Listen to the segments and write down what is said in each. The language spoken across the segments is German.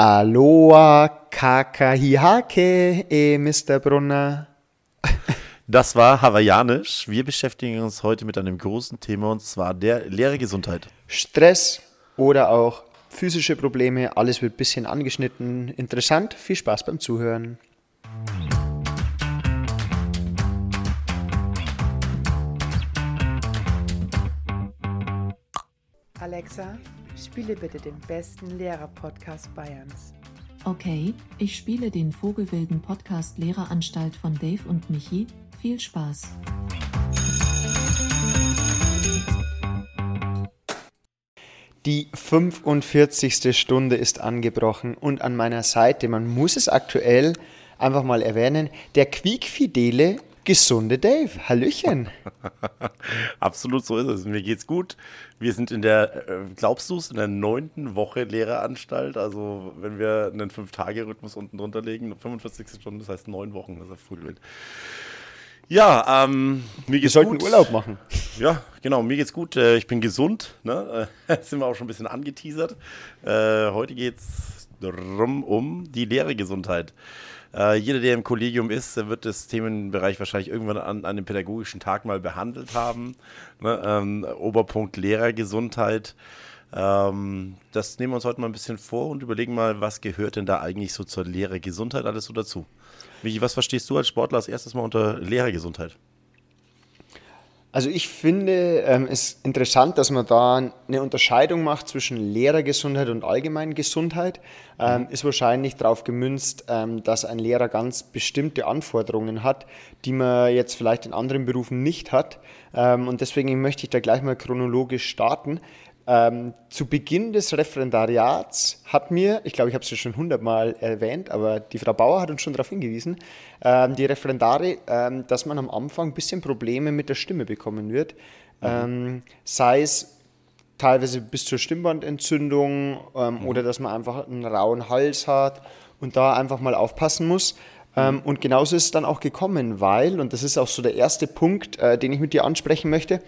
Aloha kakahihake, eh, Mr. Brunner. Das war hawaiianisch. Wir beschäftigen uns heute mit einem großen Thema und zwar der Lehrergesundheit. Stress oder auch physische Probleme, alles wird ein bisschen angeschnitten. Interessant, viel Spaß beim Zuhören. Alexa, spiele bitte den besten Lehrer-Podcast Bayerns. Okay, ich spiele den Vogelwilden Podcast Lehreranstalt von Dave und Michi. Viel Spaß. Die 45. Stunde ist angebrochen und an meiner Seite, man muss es aktuell einfach mal erwähnen, der quiekfidele gesunde Dave. Hallöchen. Absolut so ist es. Mir geht's gut. Wir sind in der, äh, glaubst du es, in der neunten Woche Lehreranstalt. Also wenn wir einen Fünf-Tage-Rhythmus unten drunter legen, 45 Stunden, das heißt neun Wochen, das ist ja früh wild. Ja, ähm, mir geht's Wir sollten gut. Urlaub machen. Ja, genau, mir geht's gut. Äh, Ich bin gesund. Ne? Sind wir auch schon ein bisschen angeteasert. Äh, Heute geht's drum um die Lehrergesundheit. Äh, Jeder, der im Kollegium ist, der wird das Themenbereich wahrscheinlich irgendwann an, an dem pädagogischen Tag mal behandelt haben. Ne? Ähm, Oberpunkt Lehrergesundheit. Ähm, das nehmen wir uns heute mal ein bisschen vor und überlegen mal, was gehört denn da eigentlich so zur Lehrergesundheit alles so dazu? Michi, was verstehst du als Sportler als erstes mal unter Lehrergesundheit? Also ich finde ähm, es interessant, dass man da eine Unterscheidung macht zwischen Lehrergesundheit und Allgemeingesundheit. Ähm, ist wahrscheinlich darauf gemünzt, ähm, dass ein Lehrer ganz bestimmte Anforderungen hat, die man jetzt vielleicht in anderen Berufen nicht hat. Ähm, und deswegen möchte ich da gleich mal chronologisch starten. Ähm, zu Beginn des Referendariats hat mir, ich glaube, ich habe es ja schon hundertmal erwähnt, aber die Frau Bauer hat uns schon darauf hingewiesen, ähm, die Referendare, ähm, dass man am Anfang ein bisschen Probleme mit der Stimme bekommen wird. Ähm, sei es teilweise bis zur Stimmbandentzündung ähm, oder dass man einfach einen rauen Hals hat und da einfach mal aufpassen muss. Ähm, und genauso ist es dann auch gekommen, weil, und das ist auch so der erste Punkt, äh, den ich mit dir ansprechen möchte,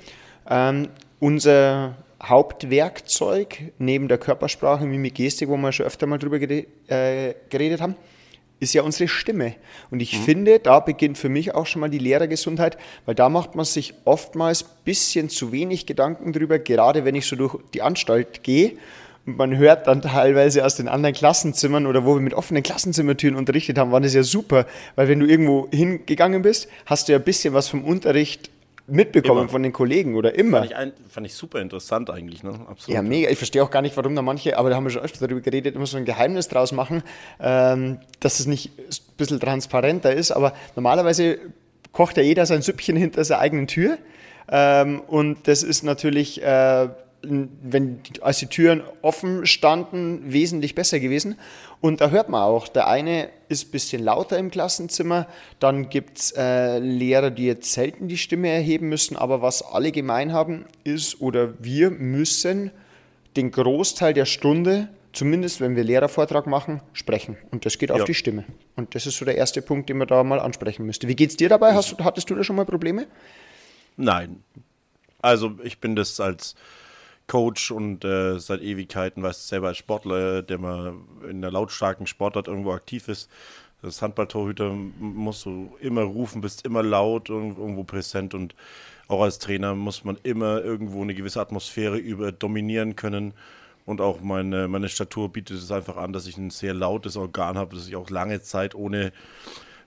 unser Hauptwerkzeug neben der Körpersprache, Mimik, Gestik, wo wir schon öfter mal drüber gere äh, geredet haben, ist ja unsere Stimme. Und ich finde, da beginnt für mich auch schon mal die Lehrergesundheit, weil da macht man sich oftmals ein bisschen zu wenig Gedanken drüber, gerade wenn ich so durch die Anstalt gehe und man hört dann teilweise aus den anderen Klassenzimmern oder wo wir mit offenen Klassenzimmertüren unterrichtet haben, war das ja super, weil wenn du irgendwo hingegangen bist, hast du ja ein bisschen was vom Unterricht mitbekommen Immer. von den Kollegen oder immer. Fand ich, ein, fand ich super interessant eigentlich, ne? Absolut. Ja, mega. Ich verstehe auch gar nicht, warum da manche, aber da haben wir schon öfter darüber geredet, immer so ein Geheimnis draus machen, ähm, dass es nicht ein bisschen transparenter ist. Aber normalerweise kocht ja jeder sein Süppchen hinter seiner eigenen Tür. Ähm, und das ist natürlich, äh, wenn, als die Türen offen standen, wesentlich besser gewesen. Und da hört man auch, der eine ist ein bisschen lauter im Klassenzimmer, dann gibt es äh, Lehrer, die jetzt selten die Stimme erheben müssen, aber was alle gemein haben, ist, oder wir müssen den Großteil der Stunde, zumindest wenn wir Lehrervortrag machen, sprechen. Und das geht auf Ja. die Stimme. Und das ist so der erste Punkt, den man da mal ansprechen müsste. Wie geht's dir dabei? Hast, hattest du da schon mal Probleme? Nein. Also ich bin das als Coach und äh, seit Ewigkeiten, weißt du selber als Sportler, der mal in einer lautstarken Sportart irgendwo aktiv ist. Das Handballtorhüter musst du immer rufen, bist immer laut, irg- irgendwo präsent und auch als Trainer muss man immer irgendwo eine gewisse Atmosphäre über dominieren können. Und auch meine, meine Statur bietet es einfach an, dass ich ein sehr lautes Organ habe, das ich auch lange Zeit ohne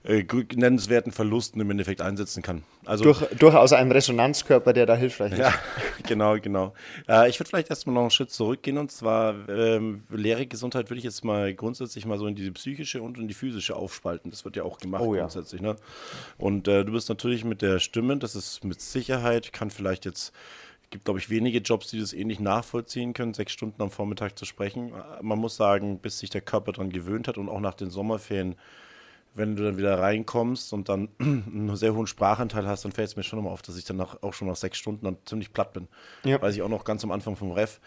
äh, nennenswerten Verlusten im Endeffekt einsetzen kann. Also Durch, durchaus ein Resonanzkörper, der da hilfreich ist. ja, genau, genau. Äh, ich würde vielleicht erstmal noch einen Schritt zurückgehen und zwar ähm, Lehrergesundheit würde ich jetzt mal grundsätzlich mal so in diese psychische und in die physische aufspalten. Das wird ja auch gemacht Oh ja. grundsätzlich. Ne? Und äh, du bist natürlich mit der Stimme, das ist mit Sicherheit, kann vielleicht jetzt, gibt glaube ich wenige Jobs, die das ähnlich nachvollziehen können, sechs Stunden am Vormittag zu sprechen. Äh, Man muss sagen, bis sich der Körper daran gewöhnt hat und auch nach den Sommerferien wenn du dann wieder reinkommst und dann einen sehr hohen Sprachanteil hast, dann fällt es mir schon immer auf, dass ich dann nach, auch schon nach sechs Stunden dann ziemlich platt bin. Ja. Weiß ich auch noch ganz am Anfang vom Ref,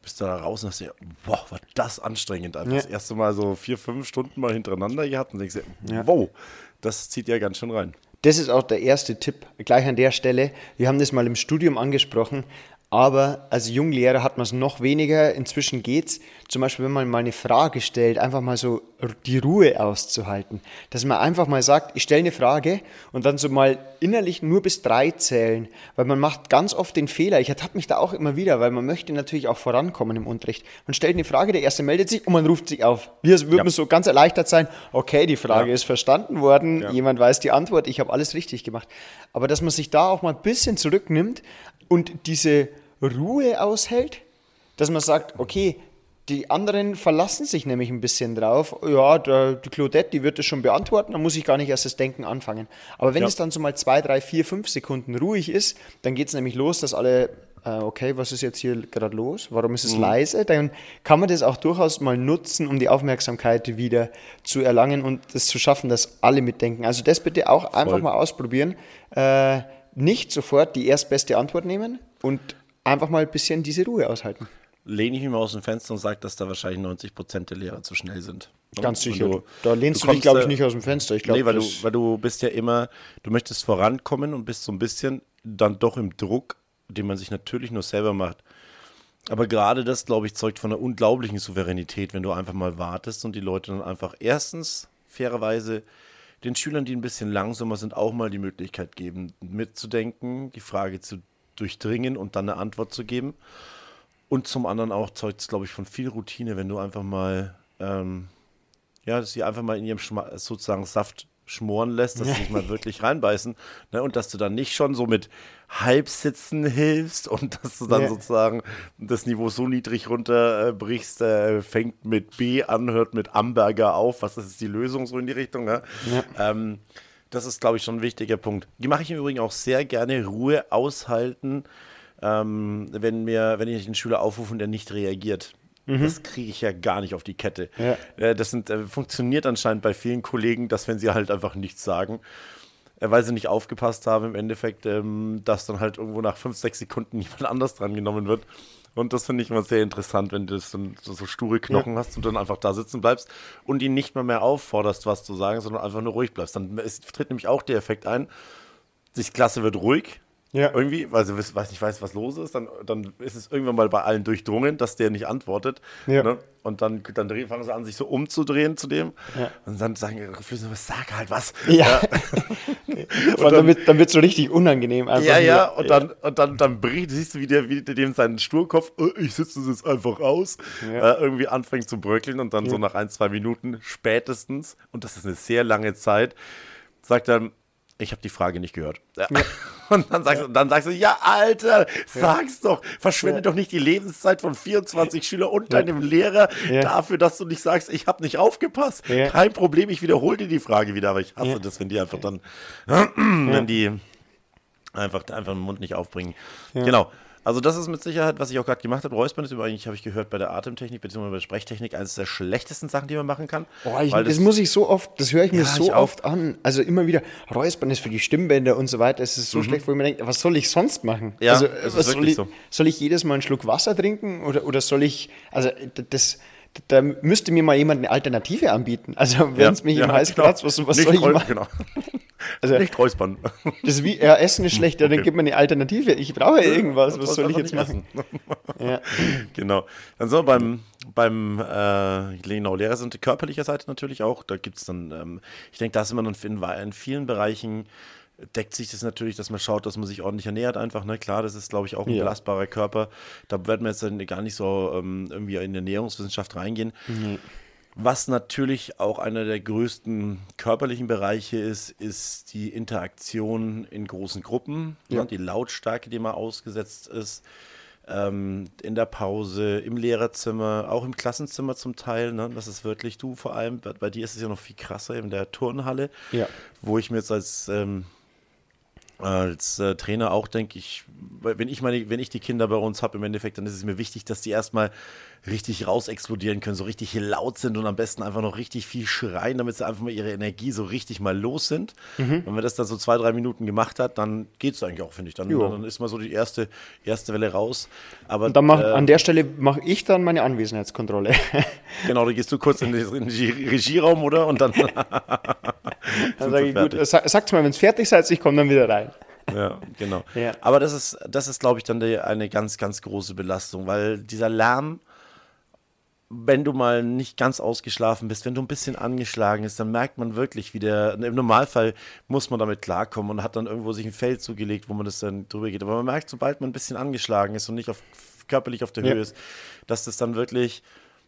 bist du da raus und hast dir, boah, war das anstrengend. Einfach Ja. das erste Mal so vier, fünf Stunden mal hintereinander gehabt und denkst dir, Ja. wow, das zieht ja ganz schön rein. Das ist auch der erste Tipp, gleich an der Stelle. Wir haben das mal im Studium angesprochen. Aber als Junglehrer hat man es noch weniger. Inzwischen geht's. Zum Beispiel, wenn man mal eine Frage stellt, einfach mal so die Ruhe auszuhalten. Dass man einfach mal sagt, ich stelle eine Frage und dann so mal innerlich nur bis drei zählen. Weil man macht ganz oft den Fehler. Ich ertappe mich da auch immer wieder, weil man möchte natürlich auch vorankommen im Unterricht. Man stellt eine Frage, der Erste meldet sich und man ruft sich auf. Wir würden ja. so ganz erleichtert sein, okay, die Frage ja. ist verstanden worden, ja. jemand weiß die Antwort, ich habe alles richtig gemacht. Aber dass man sich da auch mal ein bisschen zurücknimmt und diese Ruhe aushält, dass man sagt, okay, die anderen verlassen sich nämlich ein bisschen drauf. Ja, der, die Claudette, die wird es schon beantworten, dann muss ich gar nicht erst das Denken anfangen. Aber wenn ja. es dann so mal zwei, drei, vier, fünf Sekunden ruhig ist, dann geht es nämlich los, dass alle, äh, okay, was ist jetzt hier gerade los? Warum ist es mhm. leise? Dann kann man das auch durchaus mal nutzen, um die Aufmerksamkeit wieder zu erlangen und es zu schaffen, dass alle mitdenken. Also das bitte auch einfach mal ausprobieren. Äh, nicht sofort die erstbeste Antwort nehmen und einfach mal ein bisschen diese Ruhe aushalten. Lehne ich mich mal aus dem Fenster und sage, dass da wahrscheinlich 90 Prozent der Lehrer zu schnell sind. Ganz sicher. Du, da lehnst du, du dich, glaube ich, nicht aus dem Fenster. Ich glaub, nee, weil du, weil du bist ja immer, du möchtest vorankommen und bist so ein bisschen dann doch im Druck, den man sich natürlich nur selber macht. Aber gerade das, glaube ich, zeugt von einer unglaublichen Souveränität, wenn du einfach mal wartest und die Leute dann einfach erstens fairerweise den Schülern, die ein bisschen langsamer sind, auch mal die Möglichkeit geben, mitzudenken, die Frage zu durchdringen und dann eine Antwort zu geben. Und zum anderen auch zeugt es, glaube ich, von viel Routine, wenn du einfach mal, ähm, ja, dass sie einfach mal in ihrem Schma sozusagen Saft schmoren lässt, dass sie sich mal wirklich reinbeißen. Ne? Und dass du dann nicht schon so mit Halbsitzen hilfst und dass du dann ja. sozusagen das Niveau so niedrig runterbrichst, äh, fängt mit B an, hört mit Amberger auf. Was ist die Lösung so in die Richtung? Ne? Ja. Ähm, das ist, glaube ich, schon ein wichtiger Punkt. Die mache ich im Übrigen auch sehr gerne. Ruhe aushalten, ähm, wenn, mir, wenn ich einen Schüler aufrufe und der nicht reagiert. Mhm. Das kriege ich ja gar nicht auf die Kette. Ja. Äh, das sind, äh, funktioniert anscheinend bei vielen Kollegen, dass wenn sie halt einfach nichts sagen, äh, weil sie nicht aufgepasst haben, im Endeffekt, ähm, dass dann halt irgendwo nach fünf, sechs Sekunden jemand anders dran genommen wird. Und das finde ich immer sehr interessant, wenn du dann so, sture Knochen ja. hast und dann einfach da sitzen bleibst und ihn nicht mal mehr aufforderst, was zu sagen, sondern einfach nur ruhig bleibst. Dann ist, tritt nämlich auch der Effekt ein, die Klasse wird ruhig, ja. Irgendwie, weil sie weiß, nicht weiß, was los ist, dann, dann ist es irgendwann mal bei allen durchdrungen, dass der nicht antwortet. Ja. Ne? Und dann, dann fangen sie an, sich so umzudrehen zu dem. Ja. Und dann sagen ihre Flüsse, sag halt was. Ja. und, und dann, wird, dann wird so richtig unangenehm. Einfach ja, ja, und dann, und dann, dann bricht, siehst du, wie der, wie dem seinen Sturkopf, oh, ich sitze das jetzt einfach aus, äh, irgendwie anfängt zu bröckeln und dann so nach ein, zwei Minuten spätestens, und das ist eine sehr lange Zeit, sagt dann, ich habe die Frage nicht gehört. Ja. Ja. Und dann sagst, ja. du, dann sagst du, ja, Alter, sag's doch. Verschwende doch nicht die Lebenszeit von 24 Schülern und deinem Lehrer dafür, dass du nicht sagst, ich habe nicht aufgepasst. Kein Problem, ich wiederhole dir die Frage wieder, aber ich hasse das, wenn die einfach dann, wenn die einfach, einfach den Mund nicht aufbringen. Genau. Also das ist mit Sicherheit, was ich auch gerade gemacht habe. Räuspern ist übrigens, habe ich gehört, bei der Atemtechnik bzw. bei der Sprechtechnik eines der schlechtesten Sachen, die man machen kann. Oh, ich, das, das, muss ich so oft, das höre ich mir ja, so ich oft an. Also immer wieder, Räuspern ist für die Stimmbänder und so weiter. Es ist so mhm. schlecht, wo ich mir denke, was soll ich sonst machen? Ja, also, was soll ich, so. soll ich jedes Mal einen Schluck Wasser trinken oder, oder soll ich, also das da müsste mir mal jemand eine Alternative anbieten. Also wenn es ja, mich ja, im Hals genau. kratzt, was, was soll ich machen? Genau. Also, nicht räuspern. Das ist wie, ja, Essen ist schlecht, ja, dann okay. gib mir eine Alternative. Ich brauche irgendwas, was soll ich jetzt machen? ja. Genau. Dann so beim, beim äh, genau, Lehrer sind körperlicher Seite natürlich auch. Da gibt es dann, ähm, ich denke, da ist immer dann in, in vielen Bereichen deckt sich das natürlich, dass man schaut, dass man sich ordentlich ernährt einfach. Ne? Klar, das ist, glaube ich, auch ein ja. belastbarer Körper. Da werden wir jetzt dann gar nicht so ähm, irgendwie in die Ernährungswissenschaft reingehen. Mhm. Was natürlich auch einer der größten körperlichen Bereiche ist, ist die Interaktion in großen Gruppen, ne? ja. ne? die Lautstärke, die man ausgesetzt ist. Ähm, in der Pause, im Lehrerzimmer, auch im Klassenzimmer zum Teil. Ne? Das ist wirklich du vor allem. Bei, bei, dir ist es ja noch viel krasser in der Turnhalle, ja. wo ich mir jetzt als ähm, als äh, Trainer auch denke ich, wenn ich meine, wenn ich die Kinder bei uns habe im Endeffekt, dann ist es mir wichtig, dass die erstmal richtig raus explodieren können, so richtig laut sind und am besten einfach noch richtig viel schreien, damit sie einfach mal ihre Energie so richtig mal los sind. Mhm. Wenn man das dann so zwei, drei Minuten gemacht hat, dann geht es eigentlich auch, finde ich. Dann, dann, ist mal so die erste, erste Welle raus. Aber und dann mach, äh, an der Stelle mache ich dann meine Anwesenheitskontrolle. genau, da gehst du kurz in den, in den Regieraum, oder? Und dann. dann sage ich, gut, sag, sag's mal, wenn es fertig seid, ich komme dann wieder rein. Ja, genau. Ja. Aber das ist, das ist, glaube ich, dann die, eine ganz, ganz große Belastung, weil dieser Lärm, wenn du mal nicht ganz ausgeschlafen bist, wenn du ein bisschen angeschlagen ist, dann merkt man wirklich, wie der, im Normalfall muss man damit klarkommen und hat dann irgendwo sich ein Feld zugelegt, wo man das dann drüber geht. Aber man merkt, sobald man ein bisschen angeschlagen ist und nicht auf, körperlich auf der Ja. Höhe ist, dass das dann wirklich,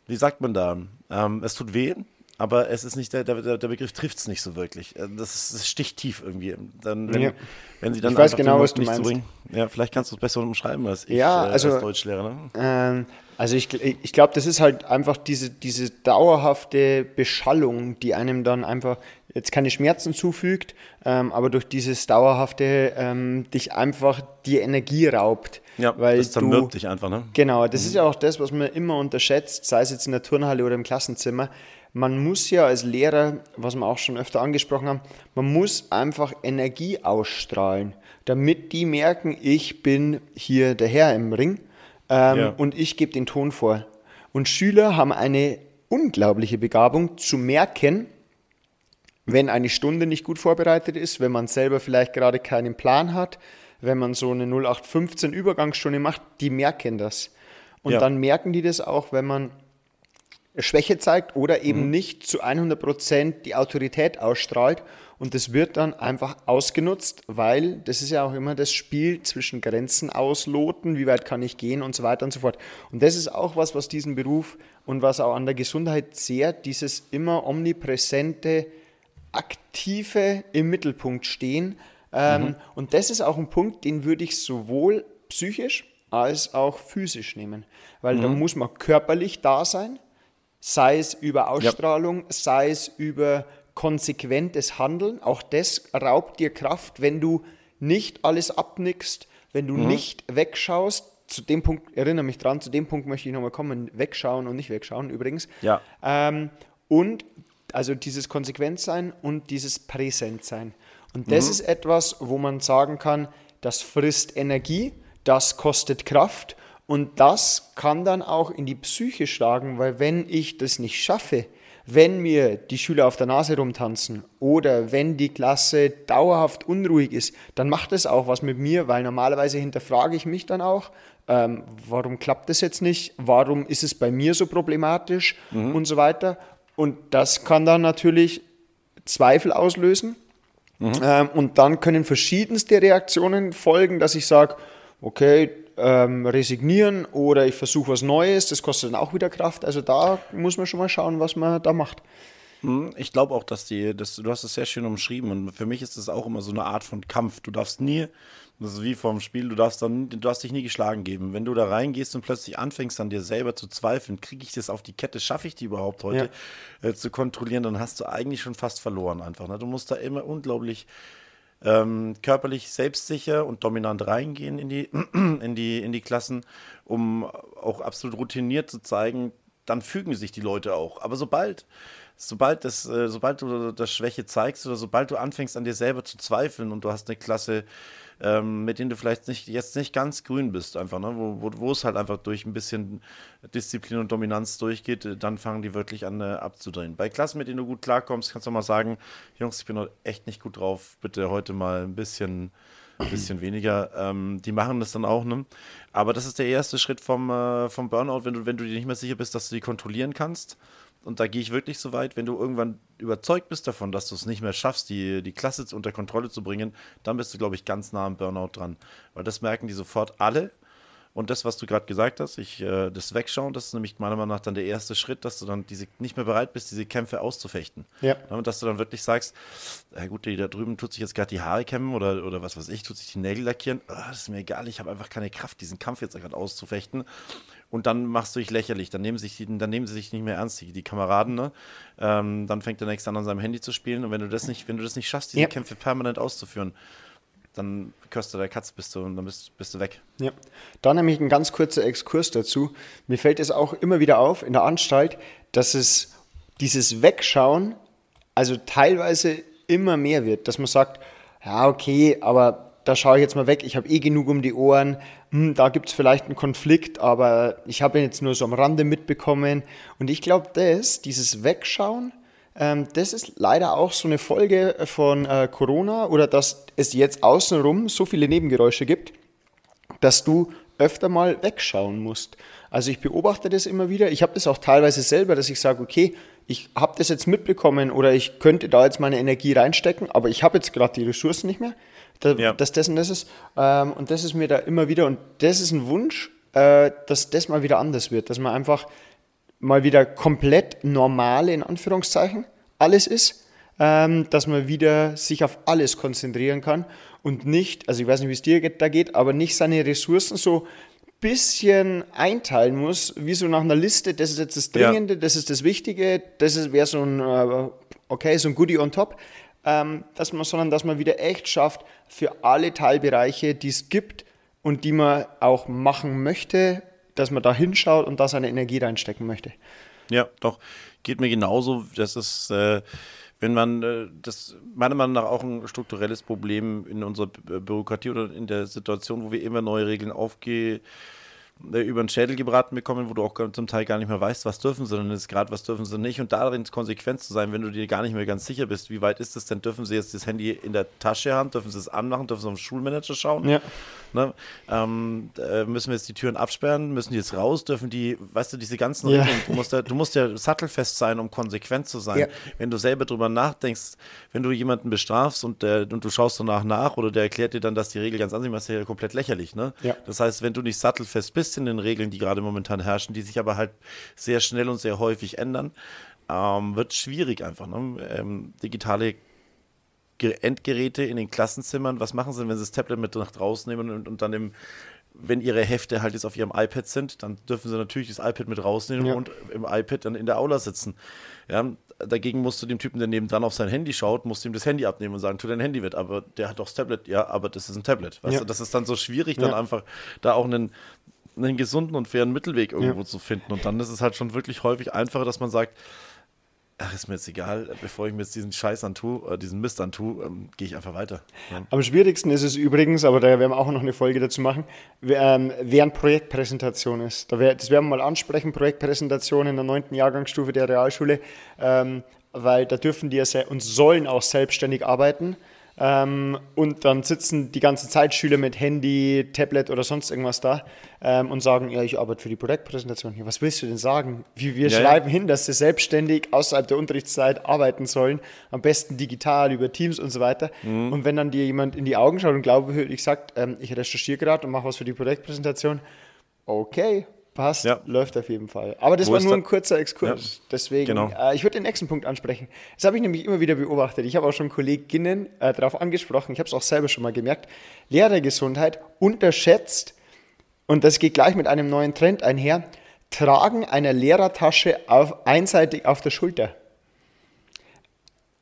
wie sagt man da, ähm, es tut weh, aber es ist nicht, der, der, der Begriff trifft es nicht so wirklich. Äh, Das, ist, das sticht tief irgendwie. Dann, wenn, Ja. wenn sie dann Ich weiß genau, was du meinst. bringen. Ja, vielleicht kannst du es besser umschreiben als ich Ja, äh, also- als Deutschlehrer. Ne? Ähm, also ich, ich glaube, das ist halt einfach diese, diese dauerhafte Beschallung, die einem dann einfach jetzt keine Schmerzen zufügt, ähm, aber durch dieses dauerhafte ähm, dich einfach die Energie raubt. Ja, weil das zermürbt dich einfach, ne? Genau, das ist ja auch das, was man immer unterschätzt, sei es jetzt in der Turnhalle oder im Klassenzimmer. Man muss ja als Lehrer, was wir auch schon öfter angesprochen haben, man muss einfach Energie ausstrahlen, damit die merken, ich bin hier der Herr im Ring ähm, Ja. und ich gebe den Ton vor. Und Schüler haben eine unglaubliche Begabung zu merken, wenn eine Stunde nicht gut vorbereitet ist, wenn man selber vielleicht gerade keinen Plan hat, wenn man so eine 0815 Übergangsstunde macht, die merken das. Und Ja. dann merken die das auch, wenn man Schwäche zeigt oder eben nicht zu 100% die Autorität ausstrahlt. Und das wird dann einfach ausgenutzt, weil das ist ja auch immer das Spiel zwischen Grenzen ausloten, wie weit kann ich gehen und so weiter und so fort. Und das ist auch was, was diesen Beruf und was auch an der Gesundheit zehrt, dieses immer omnipräsente, aktive im Mittelpunkt stehen. Ähm, Und das ist auch ein Punkt, den würde ich sowohl psychisch als auch physisch nehmen, weil da muss man körperlich da sein, sei es über Ausstrahlung, sei es über konsequentes Handeln. Auch das raubt dir Kraft, wenn du nicht alles abnickst, wenn du nicht wegschaust. Zu dem Punkt, erinnere mich dran, zu dem Punkt möchte ich nochmal kommen, wegschauen und nicht wegschauen übrigens. Ja. Ähm, und also dieses Konsequentsein und dieses Präsentsein. Und das ist etwas, wo man sagen kann, das frisst Energie, das kostet Kraft und das kann dann auch in die Psyche schlagen, weil wenn ich das nicht schaffe, wenn mir die Schüler auf der Nase rumtanzen oder wenn die Klasse dauerhaft unruhig ist, dann macht es auch was mit mir, weil normalerweise hinterfrage ich mich dann auch, ähm, warum klappt das jetzt nicht, warum ist es bei mir so problematisch und so weiter. Und das kann dann natürlich Zweifel auslösen. Ähm, und dann können verschiedenste Reaktionen folgen, dass ich sage, okay, ähm, resignieren oder ich versuche was Neues, das kostet dann auch wieder Kraft. Also da muss man schon mal schauen, was man da macht. Hm, Ich glaube auch, dass die, das, du hast es sehr schön umschrieben und für mich ist es auch immer so eine Art von Kampf. Du darfst nie, das ist wie vorm Spiel, du darfst dann, du darfst dich nie geschlagen geben. Wenn du da reingehst und plötzlich anfängst an dir selber zu zweifeln, kriege ich das auf die Kette, schaffe ich die überhaupt heute äh, zu kontrollieren, dann hast du eigentlich schon fast verloren einfach. Ne? Du musst da immer unglaublich ähm, körperlich selbstsicher und dominant reingehen in die, in, die, in die Klassen, um auch absolut routiniert zu zeigen, dann fügen sich die Leute auch. Aber sobald, sobald, das, äh, sobald du das Schwäche zeigst oder sobald du anfängst an dir selber zu zweifeln und du hast eine Klasse, ähm, mit denen du vielleicht nicht, jetzt nicht ganz grün bist, einfach, ne? wo, wo, wo es halt einfach durch ein bisschen Disziplin und Dominanz durchgeht, äh, dann fangen die wirklich an äh, abzudrehen. Bei Klassen, mit denen du gut klarkommst, kannst du mal sagen, Jungs, ich bin heute echt nicht gut drauf, bitte heute mal ein bisschen, bisschen weniger. Ähm, die machen das dann auch, ne? Aber das ist der erste Schritt vom, äh, vom Burnout, wenn du, wenn du dir nicht mehr sicher bist, dass du die kontrollieren kannst. Und da gehe ich wirklich so weit, wenn du irgendwann überzeugt bist davon, dass du es nicht mehr schaffst, die, die Klasse unter Kontrolle zu bringen, dann bist du, glaube ich, ganz nah am Burnout dran. Weil das merken die sofort alle. Und das, was du gerade gesagt hast, ich, äh, das Wegschauen, das ist nämlich meiner Meinung nach dann der erste Schritt, dass du dann diese, nicht mehr bereit bist, diese Kämpfe auszufechten. Ja. Und dass du dann wirklich sagst, ja gut, die da drüben tut sich jetzt gerade die Haare kämmen oder, oder was weiß ich, tut sich die Nägel lackieren. Das ist mir egal, ich habe einfach keine Kraft, diesen Kampf jetzt gerade auszufechten. Und dann machst du dich lächerlich, dann nehmen, sich die, dann nehmen sie sich nicht mehr ernst, die, die Kameraden, ne? Ähm, dann fängt der Nächste an, an seinem Handy zu spielen. Und wenn du das nicht, wenn du das nicht schaffst, diese Ja. Kämpfe permanent auszuführen, dann kostet der Katz, bist du und dann bist, bist du weg. Ja. Da nämlich ein ganz kurzer Exkurs dazu. Mir fällt es auch immer wieder auf in der Anstalt, dass es dieses Wegschauen, also teilweise immer mehr wird, dass man sagt, ja, okay, aber da schaue ich jetzt mal weg, ich habe eh genug um die Ohren, hm, da gibt es vielleicht einen Konflikt, aber ich habe ihn jetzt nur so am Rande mitbekommen. Und ich glaube, das, dieses Wegschauen, ähm, das ist leider auch so eine Folge von äh, Corona oder dass es jetzt außenrum so viele Nebengeräusche gibt, dass du öfter mal wegschauen musst. Also ich beobachte das immer wieder. Ich habe das auch teilweise selber, dass ich sage, okay, ich habe das jetzt mitbekommen oder ich könnte da jetzt meine Energie reinstecken, aber ich habe jetzt gerade die Ressourcen nicht mehr, da, ja. dass das und das ist. Ähm, und das ist mir da immer wieder, und das ist ein Wunsch, äh, dass das mal wieder anders wird, dass man einfach mal wieder komplett normal in Anführungszeichen alles ist, ähm, dass man wieder sich auf alles konzentrieren kann und nicht, also ich weiß nicht, wie es dir da geht, aber nicht seine Ressourcen so bisschen einteilen muss, wie so nach einer Liste, das ist jetzt das Dringende, ja. das ist das Wichtige, das wäre so ein, äh, okay, so ein Goodie on top, ähm, dass man, sondern dass man wieder echt schafft, für alle Teilbereiche, die es gibt und die man auch machen möchte, dass man da hinschaut und da seine Energie reinstecken möchte. Ja, doch, geht mir genauso. Das ist, äh, wenn man, äh, das meiner Meinung nach auch ein strukturelles Problem in unserer Bürokratie oder in der Situation, wo wir immer neue Regeln aufgehen äh, über den Schädel gebraten bekommen, wo du auch zum Teil gar nicht mehr weißt, was dürfen sie, denn ist gerade, was dürfen sie nicht. Und darin konsequent zu sein, wenn du dir gar nicht mehr ganz sicher bist, wie weit ist es denn, dürfen sie jetzt das Handy in der Tasche haben, dürfen sie es anmachen, dürfen sie auf den Schulmanager schauen. Ja. Ne? Ähm, äh, müssen wir jetzt die Türen absperren, müssen die jetzt raus, dürfen die, weißt du, diese ganzen ja. Regeln, du musst, ja, du musst ja sattelfest sein, um konsequent zu sein. Ja. Wenn du selber drüber nachdenkst, wenn du jemanden bestrafst und, der, und du schaust danach nach oder der erklärt dir dann, dass die Regel ganz anders ist, ist ja komplett lächerlich. Ne? Das heißt, wenn du nicht sattelfest bist in den Regeln, die gerade momentan herrschen, die sich aber halt sehr schnell und sehr häufig ändern, ähm, wird schwierig einfach. Ne? Ähm, digitale Endgeräte in den Klassenzimmern, was machen sie, wenn sie das Tablet mit nach draußen nehmen und, und dann im, wenn ihre Hefte halt jetzt auf ihrem iPad sind, dann dürfen sie natürlich das iPad mit rausnehmen ja. und im iPad dann in der Aula sitzen. Ja, dagegen musst du dem Typen, der nebendran auf sein Handy schaut, musst du ihm das Handy abnehmen und sagen, tu dein Handy weg. Aber der hat doch das Tablet. Ja, aber das ist ein Tablet. Weißt ja. du, das ist dann so schwierig, dann einfach da auch einen, einen gesunden und fairen Mittelweg irgendwo zu finden. Und dann ist es halt schon wirklich häufig einfacher, dass man sagt, ach, ist mir jetzt egal, bevor ich mir jetzt diesen Scheiß antue, äh, diesen Mist antue, ähm, gehe ich einfach weiter. Ja. Am schwierigsten ist es übrigens, aber da werden wir auch noch eine Folge dazu machen, während Projektpräsentation ist. Das werden wir mal ansprechen, Projektpräsentation in der neunten Jahrgangsstufe der Realschule, ähm, weil da dürfen die ja und sollen auch selbstständig arbeiten. Ähm, und dann sitzen die ganze Zeit Schüler mit Handy, Tablet oder sonst irgendwas da ähm, und sagen, ja, ich arbeite für die Projektpräsentation. Was willst du denn sagen? Wie, wir ja, schreiben ja. hin, dass sie selbstständig außerhalb der Unterrichtszeit arbeiten sollen, am besten digital über Teams und so weiter. Mhm. Und wenn dann dir jemand in die Augen schaut und glaubwürdig sagt, ähm, ich recherchiere gerade und mache was für die Projektpräsentation, okay, passt, ja. läuft auf jeden Fall. Aber das Wo war nur ein kurzer Exkurs. Ja. Deswegen, genau. äh, ich würde den nächsten Punkt ansprechen. Das habe ich nämlich immer wieder beobachtet. Ich habe auch schon Kolleginnen äh, darauf angesprochen. Ich habe es auch selber schon mal gemerkt. Lehrergesundheit unterschätzt, und das geht gleich mit einem neuen Trend einher, Tragen einer Lehrertasche auf, einseitig auf der Schulter.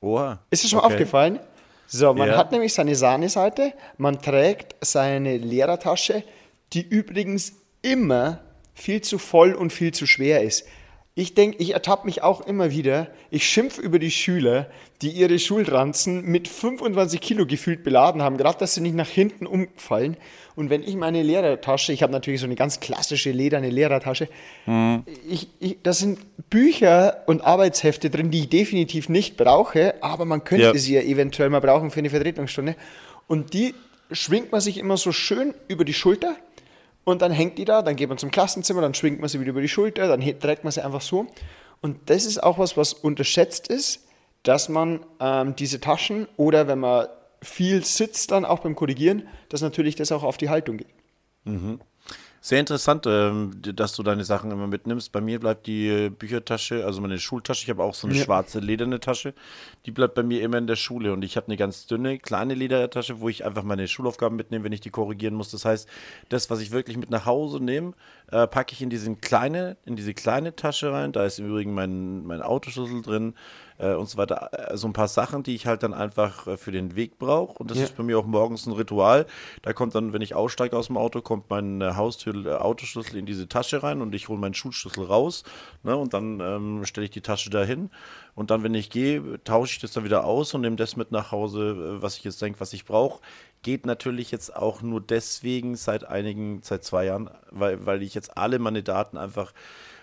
Oha. Ist es schon okay. mal aufgefallen? So, man ja. hat nämlich seine Sahneseite, man trägt seine Lehrertasche, die übrigens immer viel zu voll und viel zu schwer ist. Ich denke, ich ertappe mich auch immer wieder. Ich schimpfe über die Schüler, die ihre Schulranzen mit 25 Kilo gefühlt beladen haben, gerade dass sie nicht nach hinten umfallen. Und wenn ich meine Lehrertasche, ich habe natürlich so eine ganz klassische lederne Lehrertasche, mhm. ich, ich, da sind Bücher und Arbeitshefte drin, die ich definitiv nicht brauche, aber man könnte ja. sie ja eventuell mal brauchen für eine Vertretungsstunde. Und die schwingt man sich immer so schön über die Schulter und dann hängt die da, dann geht man zum Klassenzimmer, dann schwingt man sie wieder über die Schulter, dann trägt man sie einfach so. Und das ist auch was, was unterschätzt ist, dass man ähm, diese Taschen oder wenn man viel sitzt dann auch beim Korrigieren, dass natürlich das auch auf die Haltung geht. Mhm. Sehr interessant, ähm, dass du deine Sachen immer mitnimmst. Bei mir bleibt die Büchertasche, also meine Schultasche, ich habe auch so eine ja. schwarze lederne Tasche, die bleibt bei mir immer in der Schule. Und ich habe eine ganz dünne, kleine Ledertasche, wo ich einfach meine Schulaufgaben mitnehme, wenn ich die korrigieren muss. Das heißt, das, was ich wirklich mit nach Hause nehme, äh, packe ich in, diesen kleine, in diese kleine Tasche rein. Da ist im Übrigen mein, mein Autoschlüssel drin äh, und so weiter. Äh, so ein paar Sachen, die ich halt dann einfach äh, für den Weg brauche. Und das ja. ist bei mir auch morgens ein Ritual. Da kommt dann, wenn ich aussteige aus dem Auto, kommt mein äh, Haustür äh, Autoschlüssel in diese Tasche rein und ich hole meinen Schulschlüssel raus. Ne, und dann ähm, stelle ich die Tasche dahin. Und dann, wenn ich gehe, tausche ich das dann wieder aus und nehme das mit nach Hause, was ich jetzt denke, was ich brauche geht natürlich jetzt auch nur deswegen seit einigen, seit zwei Jahren, weil, weil ich jetzt alle meine Daten einfach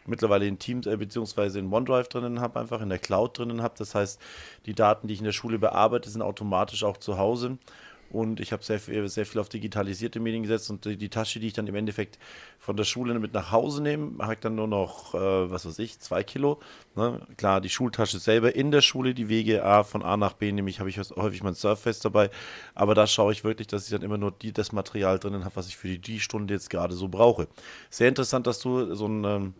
mittlerweile in Teams äh, beziehungsweise in OneDrive drinnen habe, einfach in der Cloud drinnen habe. Das heißt, die Daten, die ich in der Schule bearbeite, sind automatisch auch zu Hause. Und ich habe sehr, sehr viel auf digitalisierte Medien gesetzt und die, Tasche, die ich dann im Endeffekt von der Schule mit nach Hause nehme, habe dann nur noch, äh, was weiß ich, zwei Kilo. Ne? Klar, die Schultasche selber in der Schule, die Wege A von A nach B, nämlich habe ich häufig mein Surface dabei. Aber da schaue ich wirklich, dass ich dann immer nur die, das Material drinnen habe, was ich für die, die Stunde jetzt gerade so brauche. Sehr interessant, dass du so ein. Ähm,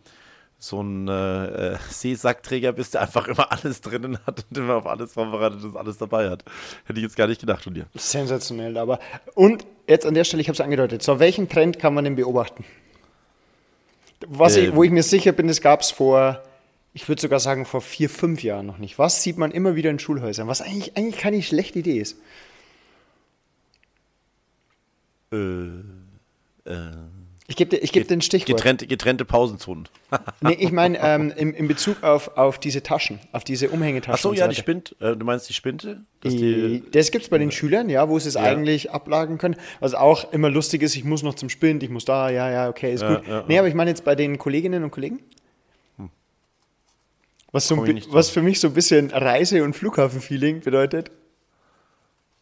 so ein äh, Seesackträger bist, der einfach immer alles drinnen hat und immer auf alles vorbereitet und alles dabei hat. Hätte ich jetzt gar nicht gedacht von dir. Sensationell, aber. Und jetzt an der Stelle, ich habe es angedeutet, so welchen Trend kann man denn beobachten? Was ähm. ich, wo ich mir sicher bin, das gab es vor, ich würde sogar sagen, vor vier, fünf Jahren noch nicht. Was sieht man immer wieder in Schulhäusern, was eigentlich, eigentlich keine schlechte Idee ist? Äh, äh. Ich gebe ich geb den Stichwort. Getrennte, getrennte Pausenzonen. nee, ich meine ähm, in, in Bezug auf, auf diese Taschen, auf diese Umhängetaschen. Achso, ja, die Spint, äh, du meinst die Spinte? Die, das gibt es bei den Schülern, ja, wo sie es ja. eigentlich ablagen können. Was auch immer lustig ist, ich muss noch zum Spind, ich muss da, ja, ja, okay, ist ja, gut. Ja, nee, aber ich meine jetzt bei den Kolleginnen und Kollegen. Hm. Was, so was für mich so ein bisschen Reise- und Flughafen-Feeling bedeutet.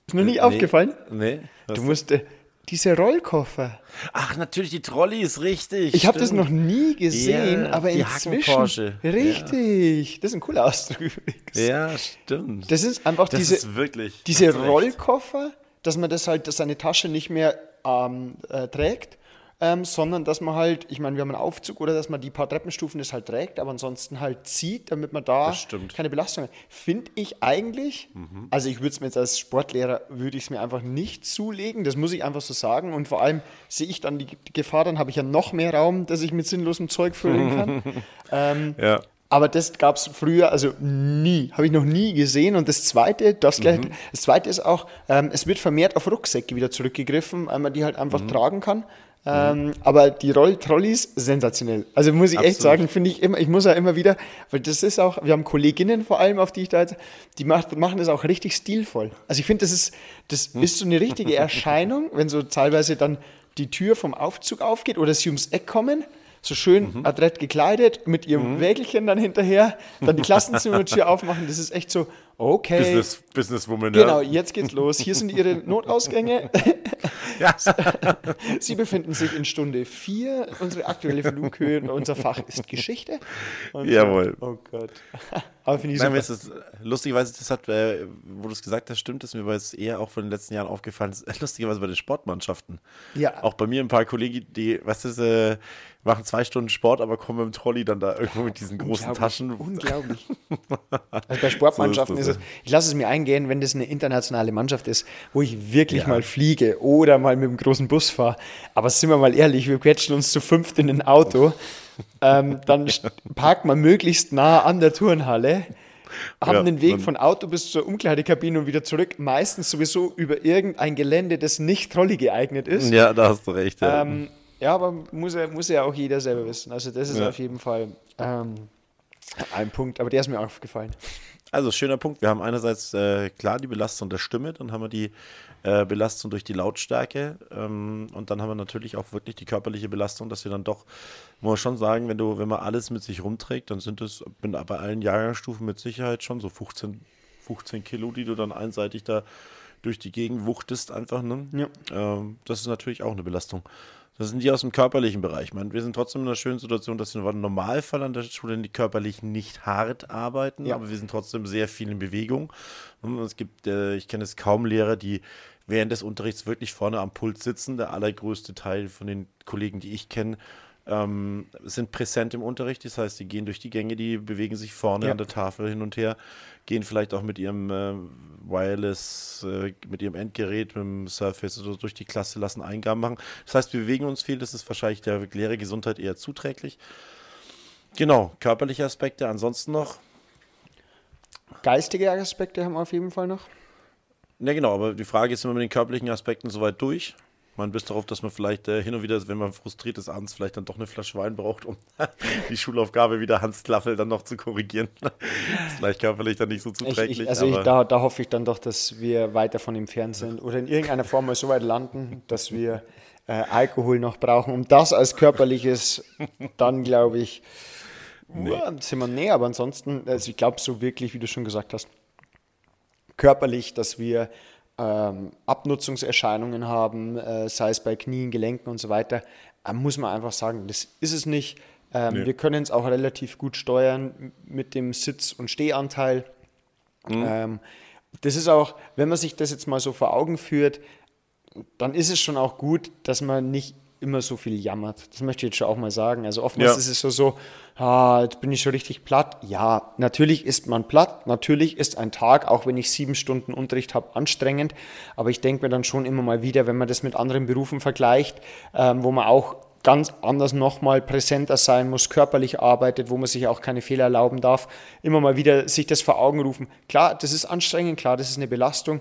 Ist noch nie nee, aufgefallen? Nee. Du musst, äh, diese Rollkoffer. Ach, natürlich, die Trolley ist richtig. Ich habe das noch nie gesehen, ja, aber inzwischen. Richtig. Ja. Das ist ein cooler Ausdruck übrigens. Ja, stimmt. Das ist einfach das diese, ist wirklich, diese Rollkoffer, dass man das halt, dass seine Tasche nicht mehr ähm, äh, trägt, ähm, sondern dass man halt, ich meine, wir haben einen Aufzug oder dass man die paar Treppenstufen das halt trägt, aber ansonsten halt zieht, damit man da keine Belastung hat. Finde ich eigentlich, mhm. also ich würde es mir jetzt als Sportlehrer, würde ich es mir einfach nicht zulegen, das muss ich einfach so sagen und vor allem sehe ich dann die, Gefahr, dann habe ich ja noch mehr Raum, dass ich mit sinnlosem Zeug füllen kann. ähm, ja. Aber das gab es früher, also nie, habe ich noch nie gesehen. Und das Zweite, das, gleich, mhm. das Zweite ist auch, ähm, es wird vermehrt auf Rucksäcke wieder zurückgegriffen, weil man die halt einfach mhm. tragen kann. Ähm, aber die Rolltrolleys, sensationell. Also muss ich Absolut. echt sagen, finde ich immer, ich muss ja immer wieder, weil das ist auch, wir haben Kolleginnen vor allem, auf die ich da jetzt, die macht, machen das auch richtig stilvoll. Also ich finde, das ist, das hm. ist so eine richtige Erscheinung, wenn so teilweise dann die Tür vom Aufzug aufgeht oder sie ums Eck kommen so schön mhm. adrett gekleidet, mit ihrem mhm. Wägelchen dann hinterher, dann die Klassenzimmertür aufmachen. Das ist echt so, okay. Business, Businesswoman, Genau, ja. jetzt geht's los. Hier sind ihre Notausgänge. Ja. Sie befinden sich in Stunde 4. Unsere aktuelle Flughöhe und unser Fach ist Geschichte. Und Jawohl. oh Gott. Aber finde ich Nein, super. Ist, lustigerweise, das hat, äh, wo du es gesagt hast, stimmt, das mir jetzt eher auch von den letzten Jahren aufgefallen. Lustigerweise bei den Sportmannschaften. Ja. Auch bei mir ein paar Kollegen, die, was ist, äh, machen zwei Stunden Sport, aber kommen mit dem Trolley dann da irgendwo mit diesen großen Taschen. Unglaublich. also bei Sportmannschaften so ist, ist, es, ich lasse es mir eingehen, wenn das eine internationale Mannschaft ist, wo ich wirklich ja. mal fliege oder mal mit dem großen Bus fahre. Aber sind wir mal ehrlich, wir quetschen uns zu fünft in ein Auto. ähm, dann parkt man möglichst nah an der Turnhalle haben ja, den Weg von Auto bis zur Umkleidekabine und wieder zurück, meistens sowieso über irgendein Gelände, das nicht Trolley geeignet ist. Ja, da hast du recht. Ja, ähm, ja aber muss ja, muss ja auch jeder selber wissen. Also das ist ja. auf jeden Fall ähm, ein Punkt, aber der ist mir aufgefallen. Also schöner Punkt. Wir haben einerseits äh, klar die Belastung der Stimme, dann haben wir die äh, Belastung durch die Lautstärke ähm, und dann haben wir natürlich auch wirklich die körperliche Belastung, dass wir dann doch, muss man schon sagen, wenn du, wenn man alles mit sich rumträgt, dann sind es bei allen Jahrgangsstufen mit Sicherheit schon so 15, 15 Kilo, die du dann einseitig da durch die Gegend wuchtest einfach. Ne? Ja. Ähm, das ist natürlich auch eine Belastung. Das sind die aus dem körperlichen Bereich. Ich meine, wir sind trotzdem in einer schönen Situation, dass wir im Normalfall an der Schule die körperlich nicht hart arbeiten, ja. aber wir sind trotzdem sehr viel in Bewegung. Und es gibt, äh, ich kenne es kaum Lehrer, die während des Unterrichts wirklich vorne am Pult sitzen. Der allergrößte Teil von den Kollegen, die ich kenne, ähm, sind präsent im Unterricht. Das heißt, die gehen durch die Gänge, die bewegen sich vorne ja. an der Tafel hin und her, gehen vielleicht auch mit ihrem äh, Wireless, äh, mit ihrem Endgerät, mit dem Surface oder durch die Klasse, lassen Eingaben machen. Das heißt, wir bewegen uns viel. Das ist wahrscheinlich der Lehrergesundheit eher zuträglich. Genau, körperliche Aspekte. Ansonsten noch. Geistige Aspekte haben wir auf jeden Fall noch. Ja, genau, aber die Frage ist immer mit den körperlichen Aspekten soweit durch man bis darauf, dass man vielleicht äh, hin und wieder, wenn man frustriert ist abends, vielleicht dann doch eine Flasche Wein braucht, um die Schulaufgabe wieder Hans Klaffel dann noch zu korrigieren. das ist vielleicht körperlich dann nicht so zuträglich. Ich, ich, also ich, da, da hoffe ich dann doch, dass wir weiter von ihm fern sind oder in irgendeiner Form mal so weit landen, dass wir äh, Alkohol noch brauchen, um das als körperliches dann, glaube ich, nee. Ja, sind wir näher, aber ansonsten, also ich glaube so wirklich, wie du schon gesagt hast, körperlich, dass wir ähm, Abnutzungserscheinungen haben, äh, sei es bei Knien, Gelenken und so weiter, äh, muss man einfach sagen, das ist es nicht. Ähm, nee. Wir können es auch relativ gut steuern mit dem Sitz- und Stehanteil. Mhm. Ähm, das ist auch, wenn man sich das jetzt mal so vor Augen führt, dann ist es schon auch gut, dass man nicht immer so viel jammert. Das möchte ich jetzt schon auch mal sagen. Also oftmals ja. ist es so, so ah, jetzt bin ich schon richtig platt. Ja, natürlich ist man platt. Natürlich ist ein Tag, auch wenn ich sieben Stunden Unterricht habe, anstrengend. Aber ich denke mir dann schon immer mal wieder, wenn man das mit anderen Berufen vergleicht, ähm, wo man auch ganz anders nochmal präsenter sein muss, körperlich arbeitet, wo man sich auch keine Fehler erlauben darf, immer mal wieder sich das vor Augen rufen. Klar, das ist anstrengend, klar, das ist eine Belastung,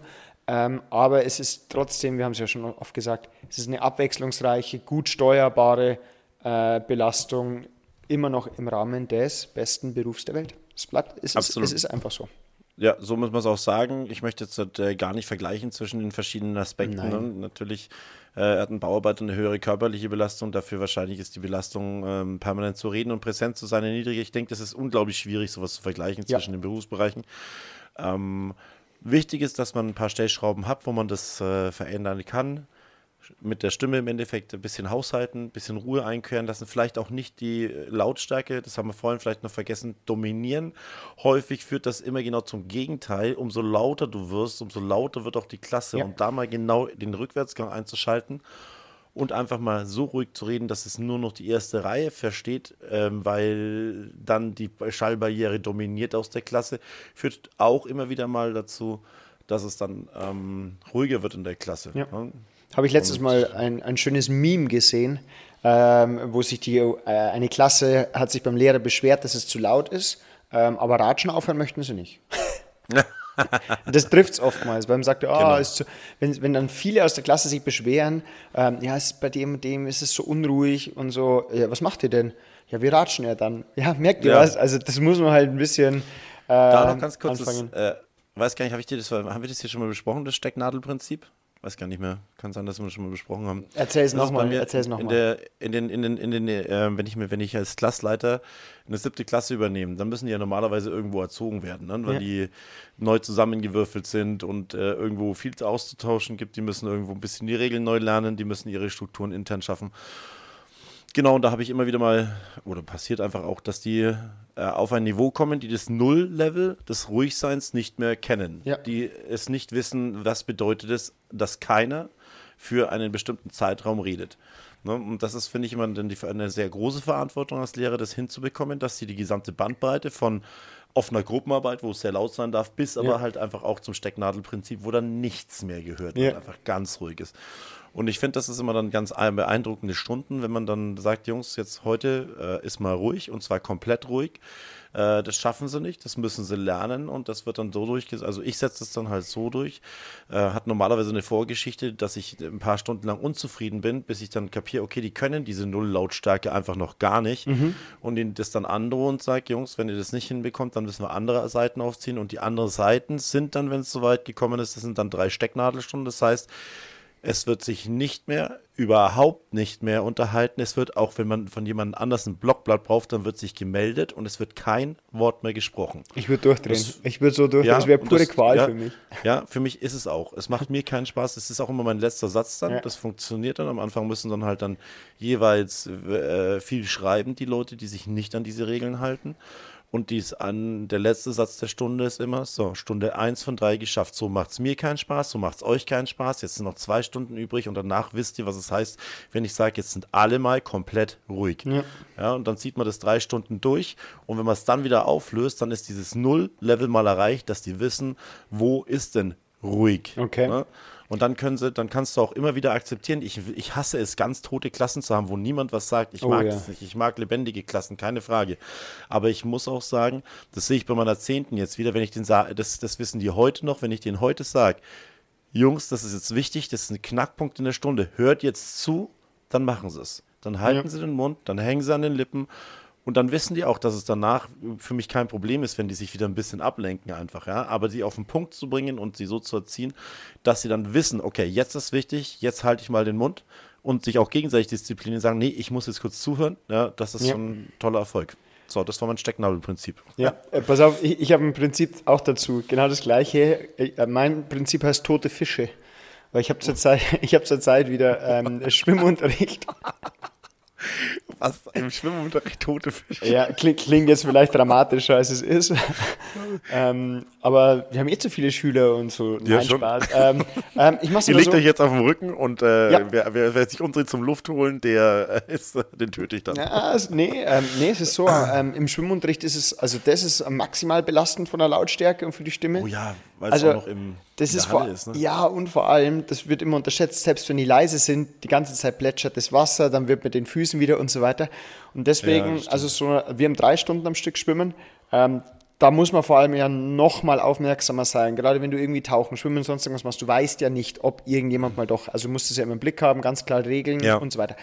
aber es ist trotzdem, wir haben es ja schon oft gesagt, es ist eine abwechslungsreiche, gut steuerbare äh, Belastung, immer noch im Rahmen des besten Berufs der Welt. Es bleibt, es, ist, es ist einfach so. Ja, so muss man es auch sagen. Ich möchte jetzt äh, gar nicht vergleichen zwischen den verschiedenen Aspekten. Ne? Natürlich äh, hat ein Bauarbeiter eine höhere körperliche Belastung, dafür wahrscheinlich ist die Belastung, ähm, permanent zu reden und präsent zu sein, niedrig. Ich denke, das ist unglaublich schwierig, sowas zu vergleichen ja. zwischen den Berufsbereichen. Ähm, Wichtig ist, dass man ein paar Stellschrauben hat, wo man das äh, verändern kann. Mit der Stimme im Endeffekt ein bisschen haushalten, ein bisschen Ruhe einkehren lassen, vielleicht auch nicht die äh, Lautstärke, das haben wir vorhin vielleicht noch vergessen, dominieren. Häufig führt das immer genau zum Gegenteil. Umso lauter du wirst, umso lauter wird auch die Klasse. Ja. Und da mal genau den Rückwärtsgang einzuschalten und einfach mal so ruhig zu reden, dass es nur noch die erste Reihe versteht, ähm, weil dann die Schallbarriere dominiert aus der Klasse, führt auch immer wieder mal dazu, dass es dann ähm, ruhiger wird in der Klasse. Ja. Ja. Habe ich letztes und Mal ein, ein schönes Meme gesehen, ähm, wo sich die, äh, eine Klasse hat sich beim Lehrer beschwert, dass es zu laut ist, ähm, aber Ratschen aufhören möchten sie nicht. das trifft es oftmals, weil man sagt, oh, genau. zu, wenn, wenn dann viele aus der Klasse sich beschweren, ähm, ja, ist bei dem und dem ist es so unruhig und so, ja, was macht ihr denn? Ja, wir ratschen ja dann. Ja, merkt ihr ja. was? Also das muss man halt ein bisschen äh, Da noch ganz kurz, das, äh, weiß gar nicht, hab ich dir das, haben wir das hier schon mal besprochen, das Stecknadelprinzip? Weiß gar nicht mehr. Kann sein, dass wir das schon mal besprochen haben. Erzähl es nochmal. Erzähl es nochmal. In, in, in, den, in den, äh, wenn ich mir, wenn ich als Klassleiter eine siebte Klasse übernehme, dann müssen die ja normalerweise irgendwo erzogen werden, ne? weil ja. die neu zusammengewürfelt sind und äh, irgendwo viel auszutauschen gibt. Die müssen irgendwo ein bisschen die Regeln neu lernen, die müssen ihre Strukturen intern schaffen. Genau, und da habe ich immer wieder mal, oder passiert einfach auch, dass die äh, auf ein Niveau kommen, die das Null-Level des Ruhigseins nicht mehr kennen. Ja. Die es nicht wissen, was bedeutet es, dass keiner für einen bestimmten Zeitraum redet. Ne? Und das ist, finde ich, immer dann die, eine sehr große Verantwortung als Lehrer, das hinzubekommen, dass sie die gesamte Bandbreite von offener Gruppenarbeit, wo es sehr laut sein darf, bis aber ja. halt einfach auch zum Stecknadelprinzip, wo dann nichts mehr gehört ja. einfach ganz ruhig ist. Und ich finde, das ist immer dann ganz beeindruckende Stunden, wenn man dann sagt, Jungs, jetzt heute äh, ist mal ruhig und zwar komplett ruhig. Äh, das schaffen sie nicht, das müssen sie lernen und das wird dann so durchgesetzt. Also ich setze es dann halt so durch. Äh, hat normalerweise eine Vorgeschichte, dass ich ein paar Stunden lang unzufrieden bin, bis ich dann kapiere, okay, die können diese Null-Lautstärke einfach noch gar nicht. Mhm. Und ihnen das dann androhe und sage, Jungs, wenn ihr das nicht hinbekommt, dann müssen wir andere Seiten aufziehen. Und die anderen Seiten sind dann, wenn es soweit gekommen ist, das sind dann drei Stecknadelstunden. Das heißt, es wird sich nicht mehr, überhaupt nicht mehr unterhalten. Es wird auch, wenn man von jemand anders ein Blockblatt braucht, dann wird sich gemeldet und es wird kein Wort mehr gesprochen. Ich würde durchdrehen. Das, ich würde so durchdrehen. Ja, das wäre pure das, Qual ja, für mich. Ja, für mich ist es auch. Es macht mir keinen Spaß. Es ist auch immer mein letzter Satz dann. Ja. Das funktioniert dann. Am Anfang müssen dann halt dann jeweils äh, viel schreiben, die Leute, die sich nicht an diese Regeln halten. Und dies an, der letzte Satz der Stunde ist immer, so, Stunde 1 von 3 geschafft. So macht es mir keinen Spaß, so macht es euch keinen Spaß. Jetzt sind noch zwei Stunden übrig und danach wisst ihr, was es heißt, wenn ich sage, jetzt sind alle mal komplett ruhig. Ja. ja. und dann zieht man das drei Stunden durch und wenn man es dann wieder auflöst, dann ist dieses Null-Level mal erreicht, dass die wissen, wo ist denn ruhig. Okay. Ja? Und dann können sie, dann kannst du auch immer wieder akzeptieren. Ich, ich hasse es, ganz tote Klassen zu haben, wo niemand was sagt. Ich oh, mag ja. das nicht. Ich mag lebendige Klassen, keine Frage. Aber ich muss auch sagen, das sehe ich bei meiner Zehnten jetzt wieder, wenn ich den sage, das, das wissen die heute noch, wenn ich den heute sage, Jungs, das ist jetzt wichtig, das ist ein Knackpunkt in der Stunde. Hört jetzt zu, dann machen sie es. Dann halten ja. sie den Mund, dann hängen sie an den Lippen und dann wissen die auch, dass es danach für mich kein Problem ist, wenn die sich wieder ein bisschen ablenken einfach, ja. Aber sie auf den Punkt zu bringen und sie so zu erziehen, dass sie dann wissen, okay, jetzt ist wichtig, jetzt halte ich mal den Mund und sich auch gegenseitig disziplinieren, sagen, nee, ich muss jetzt kurz zuhören, ja, das ist ja. schon ein toller Erfolg. So, das war mein Stecknadelprinzip. Ja, äh, pass auf, ich, ich habe ein Prinzip auch dazu, genau das gleiche. Äh, mein Prinzip heißt tote Fische. Weil ich habe zurzeit, ich habe zurzeit wieder ähm, Schwimmunterricht. Was? Im Schwimmunterricht tote Fische? Ja, klingt, klingt jetzt vielleicht dramatischer, als es ist. ähm, aber wir haben eh zu viele Schüler und so. Ja, Nein, schon. Spaß. Ähm, ähm, ich mach's Ihr legt so. euch jetzt auf den Rücken und äh, Ja. wer, wer, wer sich umdreht zum Luft holen, der äh, ist, den töte ich dann. Ja, es, nee, ähm, nee, es ist so. Ähm, Im Schwimmunterricht ist es, also das ist maximal belastend von der Lautstärke und für die Stimme. Oh ja, weil Also, es auch noch im, Das ist vor, ist. Ne? Ja, und vor allem, das wird immer unterschätzt, selbst wenn die leise sind, die ganze Zeit plätschert das Wasser, dann wird mit den Füßen wieder und so weiter. Und Ja, deswegen, stimmt. also so, wir haben drei Stunden am Stück schwimmen. Ähm, da muss man vor allem ja noch mal aufmerksamer sein. Gerade wenn du irgendwie tauchen, schwimmen, sonst irgendwas machst, du weißt ja nicht, ob irgendjemand mal doch, also du musst es ja immer im Blick haben, ganz klar Regeln Ja. und so weiter.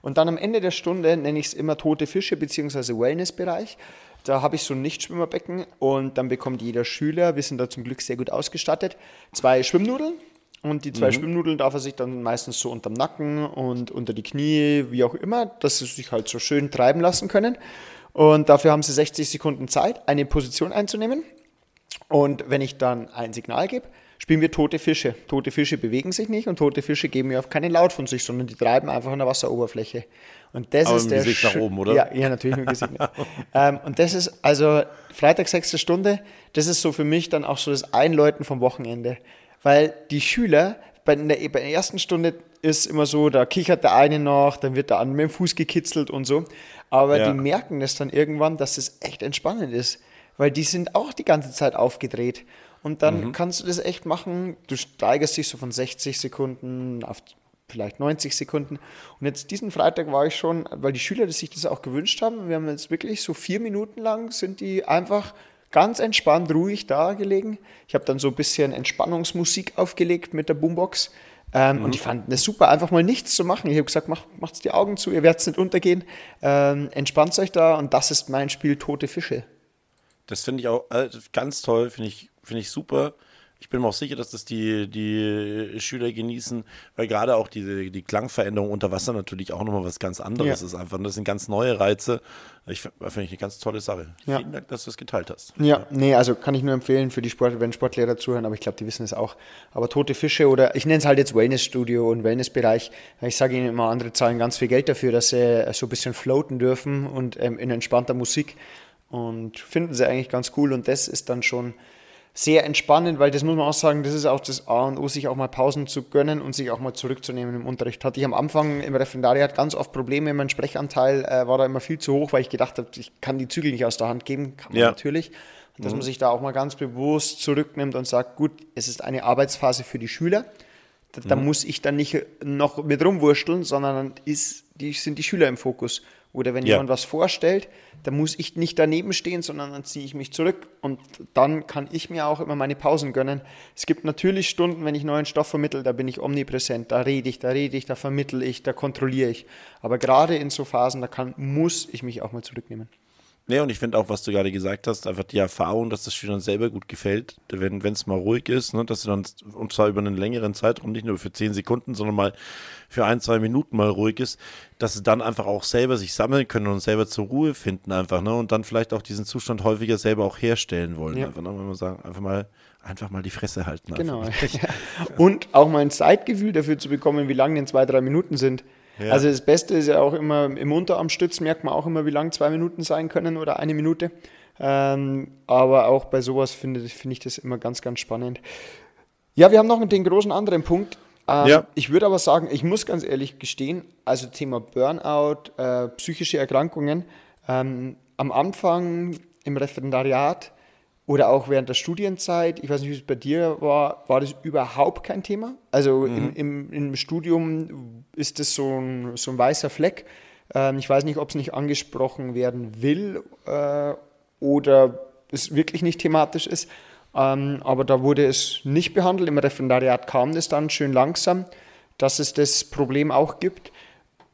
Und dann am Ende der Stunde nenne ich es immer tote Fische bzw. Wellnessbereich. Da habe ich so ein Nichtschwimmerbecken und dann bekommt jeder Schüler, wir sind da zum Glück sehr gut ausgestattet, zwei Schwimmnudeln. Und die zwei Schwimmnudeln darf er sich dann meistens so unterm Nacken und unter die Knie, wie auch immer, dass sie sich halt so schön treiben lassen können. Und dafür haben sie 60 Sekunden Zeit, eine Position einzunehmen. Und wenn ich dann ein Signal gebe, spielen wir tote Fische. Tote Fische bewegen sich nicht und tote Fische geben mir auch keinen Laut von sich, sondern die treiben einfach an der Wasseroberfläche. Und das Aber ist mit dem der Gesicht nach oben, oder? Ja, ja natürlich mit dem Gesicht. nach- ähm, und das ist also Freitag, sechste Stunde, das ist so für mich dann auch so das Einläuten vom Wochenende. Weil die Schüler, bei der, bei der ersten Stunde ist immer so, da kichert der eine noch, dann wird der andere mit dem Fuß gekitzelt und so. Aber Ja. die merken das dann irgendwann, dass es echt entspannend ist. Weil die sind auch die ganze Zeit aufgedreht. Und dann Mhm. kannst du das echt machen. Du steigerst dich so von 60 Sekunden auf vielleicht 90 Sekunden. Und jetzt diesen Freitag war ich schon, weil die Schüler das sich das auch gewünscht haben. Wir haben jetzt wirklich so vier Minuten lang sind die einfach ganz entspannt, ruhig da gelegen. Ich habe dann so ein bisschen Entspannungsmusik aufgelegt mit der Boombox. Ähm, Und die fanden es super, einfach mal nichts zu machen. Ich habe gesagt, macht, macht die Augen zu, ihr werdet nicht untergehen. Ähm, entspannt euch da und das ist mein Spiel Tote Fische. Das finde ich auch äh, ganz toll, finde ich, finde ich super. Ich bin mir auch sicher, dass das die, die Schüler genießen, weil gerade auch die, die Klangveränderung unter Wasser natürlich auch nochmal was ganz anderes Ja. ist. Einfach, das sind ganz neue Reize. Ich finde find ich eine ganz tolle Sache. Ja. Vielen Dank, dass du es geteilt hast. Ja, nee, also kann ich nur empfehlen für die Sport, wenn Sportlehrer zuhören, aber ich glaube, die wissen es auch. Aber tote Fische oder ich nenne es halt jetzt Wellnessstudio und Wellnessbereich. Ich sage ihnen immer, andere zahlen ganz viel Geld dafür, dass sie so ein bisschen floaten dürfen und ähm, in entspannter Musik und finden sie eigentlich ganz cool und das ist dann schon sehr entspannend, weil das muss man auch sagen, das ist auch das A und O, sich auch mal Pausen zu gönnen und sich auch mal zurückzunehmen im Unterricht. Hatte ich am Anfang im Referendariat ganz oft Probleme, mein Sprechanteil äh, war da immer viel zu hoch, weil ich gedacht habe, ich kann die Zügel nicht aus der Hand geben, kann man Ja. natürlich. Und dass man sich da auch mal ganz bewusst zurücknimmt und sagt, gut, es ist eine Arbeitsphase für die Schüler. Da, da muss ich dann nicht noch mit rumwurschteln, sondern dann ist, die, sind die Schüler im Fokus. Oder wenn Ja. jemand was vorstellt, dann muss ich nicht daneben stehen, sondern dann ziehe ich mich zurück. Und dann kann ich mir auch immer meine Pausen gönnen. Es gibt natürlich Stunden, wenn ich neuen Stoff vermittle, da bin ich omnipräsent. Da rede ich, da rede ich, da vermittle ich, da kontrolliere ich. Aber gerade in so Phasen, da kann, muss ich mich auch mal zurücknehmen. Nee, und ich finde auch, was du gerade gesagt hast, einfach die Erfahrung, dass das Schülern selber gut gefällt, wenn es mal ruhig ist, ne, dass du dann, und zwar über einen längeren Zeitraum, nicht nur für zehn Sekunden, sondern mal für ein, zwei Minuten mal ruhig ist, dass sie dann einfach auch selber sich sammeln können und selber zur Ruhe finden einfach, ne, und dann vielleicht auch diesen Zustand häufiger selber auch herstellen wollen. Ja. Einfach, ne, wenn man sagen, einfach mal, einfach mal die Fresse halten. Genau. Einfach. Und auch mal ein Zeitgefühl dafür zu bekommen, wie lang denn zwei, drei Minuten sind. Ja. Also das Beste ist ja auch immer im Unterarmstütz merkt man auch immer, wie lang zwei Minuten sein können oder eine Minute. Ähm, aber auch bei sowas finde finde ich das immer ganz, ganz spannend. Ja, wir haben noch den großen anderen Punkt. Ähm, Ja. Ich würde aber sagen, ich muss ganz ehrlich gestehen, also Thema Burnout, äh, psychische Erkrankungen, ähm, am Anfang im Referendariat oder auch während der Studienzeit, ich weiß nicht, wie es bei dir war, war das überhaupt kein Thema. Also im, im, im Studium ist das so ein, so ein weißer Fleck. Ähm, ich weiß nicht, ob es nicht angesprochen werden will äh, oder es wirklich nicht thematisch ist. Ähm, aber da wurde es nicht behandelt. Im Referendariat kam das dann schön langsam, dass es das Problem auch gibt.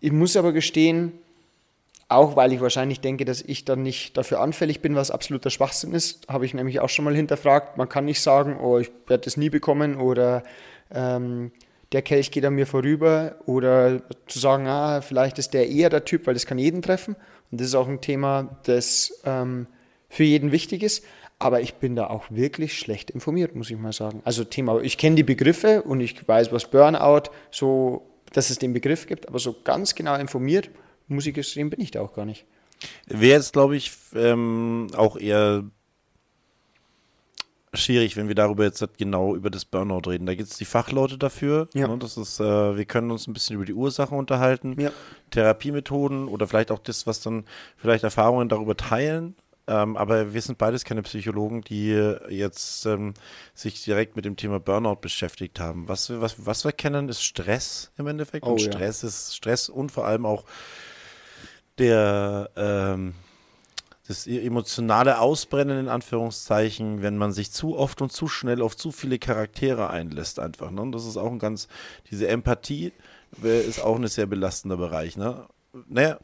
Ich muss aber gestehen, auch weil ich wahrscheinlich denke, dass ich dann nicht dafür anfällig bin, was absoluter Schwachsinn ist, habe ich nämlich auch schon mal hinterfragt. Man kann nicht sagen, oh, ich werde das nie bekommen oder ähm, der Kelch geht an mir vorüber oder zu sagen, ah, vielleicht ist der eher der Typ, weil das kann jeden treffen Und das ist auch ein Thema, das ähm, für jeden wichtig ist. Aber ich bin da auch wirklich schlecht informiert, muss ich mal sagen. Also Thema, ich kenne die Begriffe und ich weiß, was Burnout, so, dass es den Begriff gibt, aber so ganz genau informiert, gestehen, bin ich da auch gar nicht. Wäre jetzt, glaube ich, ähm, auch eher schwierig, wenn wir darüber jetzt genau über das Burnout reden. Da gibt es die Fachleute dafür. Ja. Ne? Das ist, äh, wir können uns ein bisschen über die Ursachen unterhalten, Ja. Therapiemethoden oder vielleicht auch das, was dann vielleicht Erfahrungen darüber teilen. Ähm, aber wir sind beides keine Psychologen, die jetzt ähm, sich direkt mit dem Thema Burnout beschäftigt haben. Was wir, was, was wir kennen, ist Stress im Endeffekt. Oh, und ja. Stress ist Stress und vor allem auch der ähm, das emotionale Ausbrennen in Anführungszeichen, wenn man sich zu oft und zu schnell auf zu viele Charaktere einlässt einfach. Ne? Und das ist auch ein ganz, diese Empathie ist auch ein sehr belastender Bereich. Ne? Naja,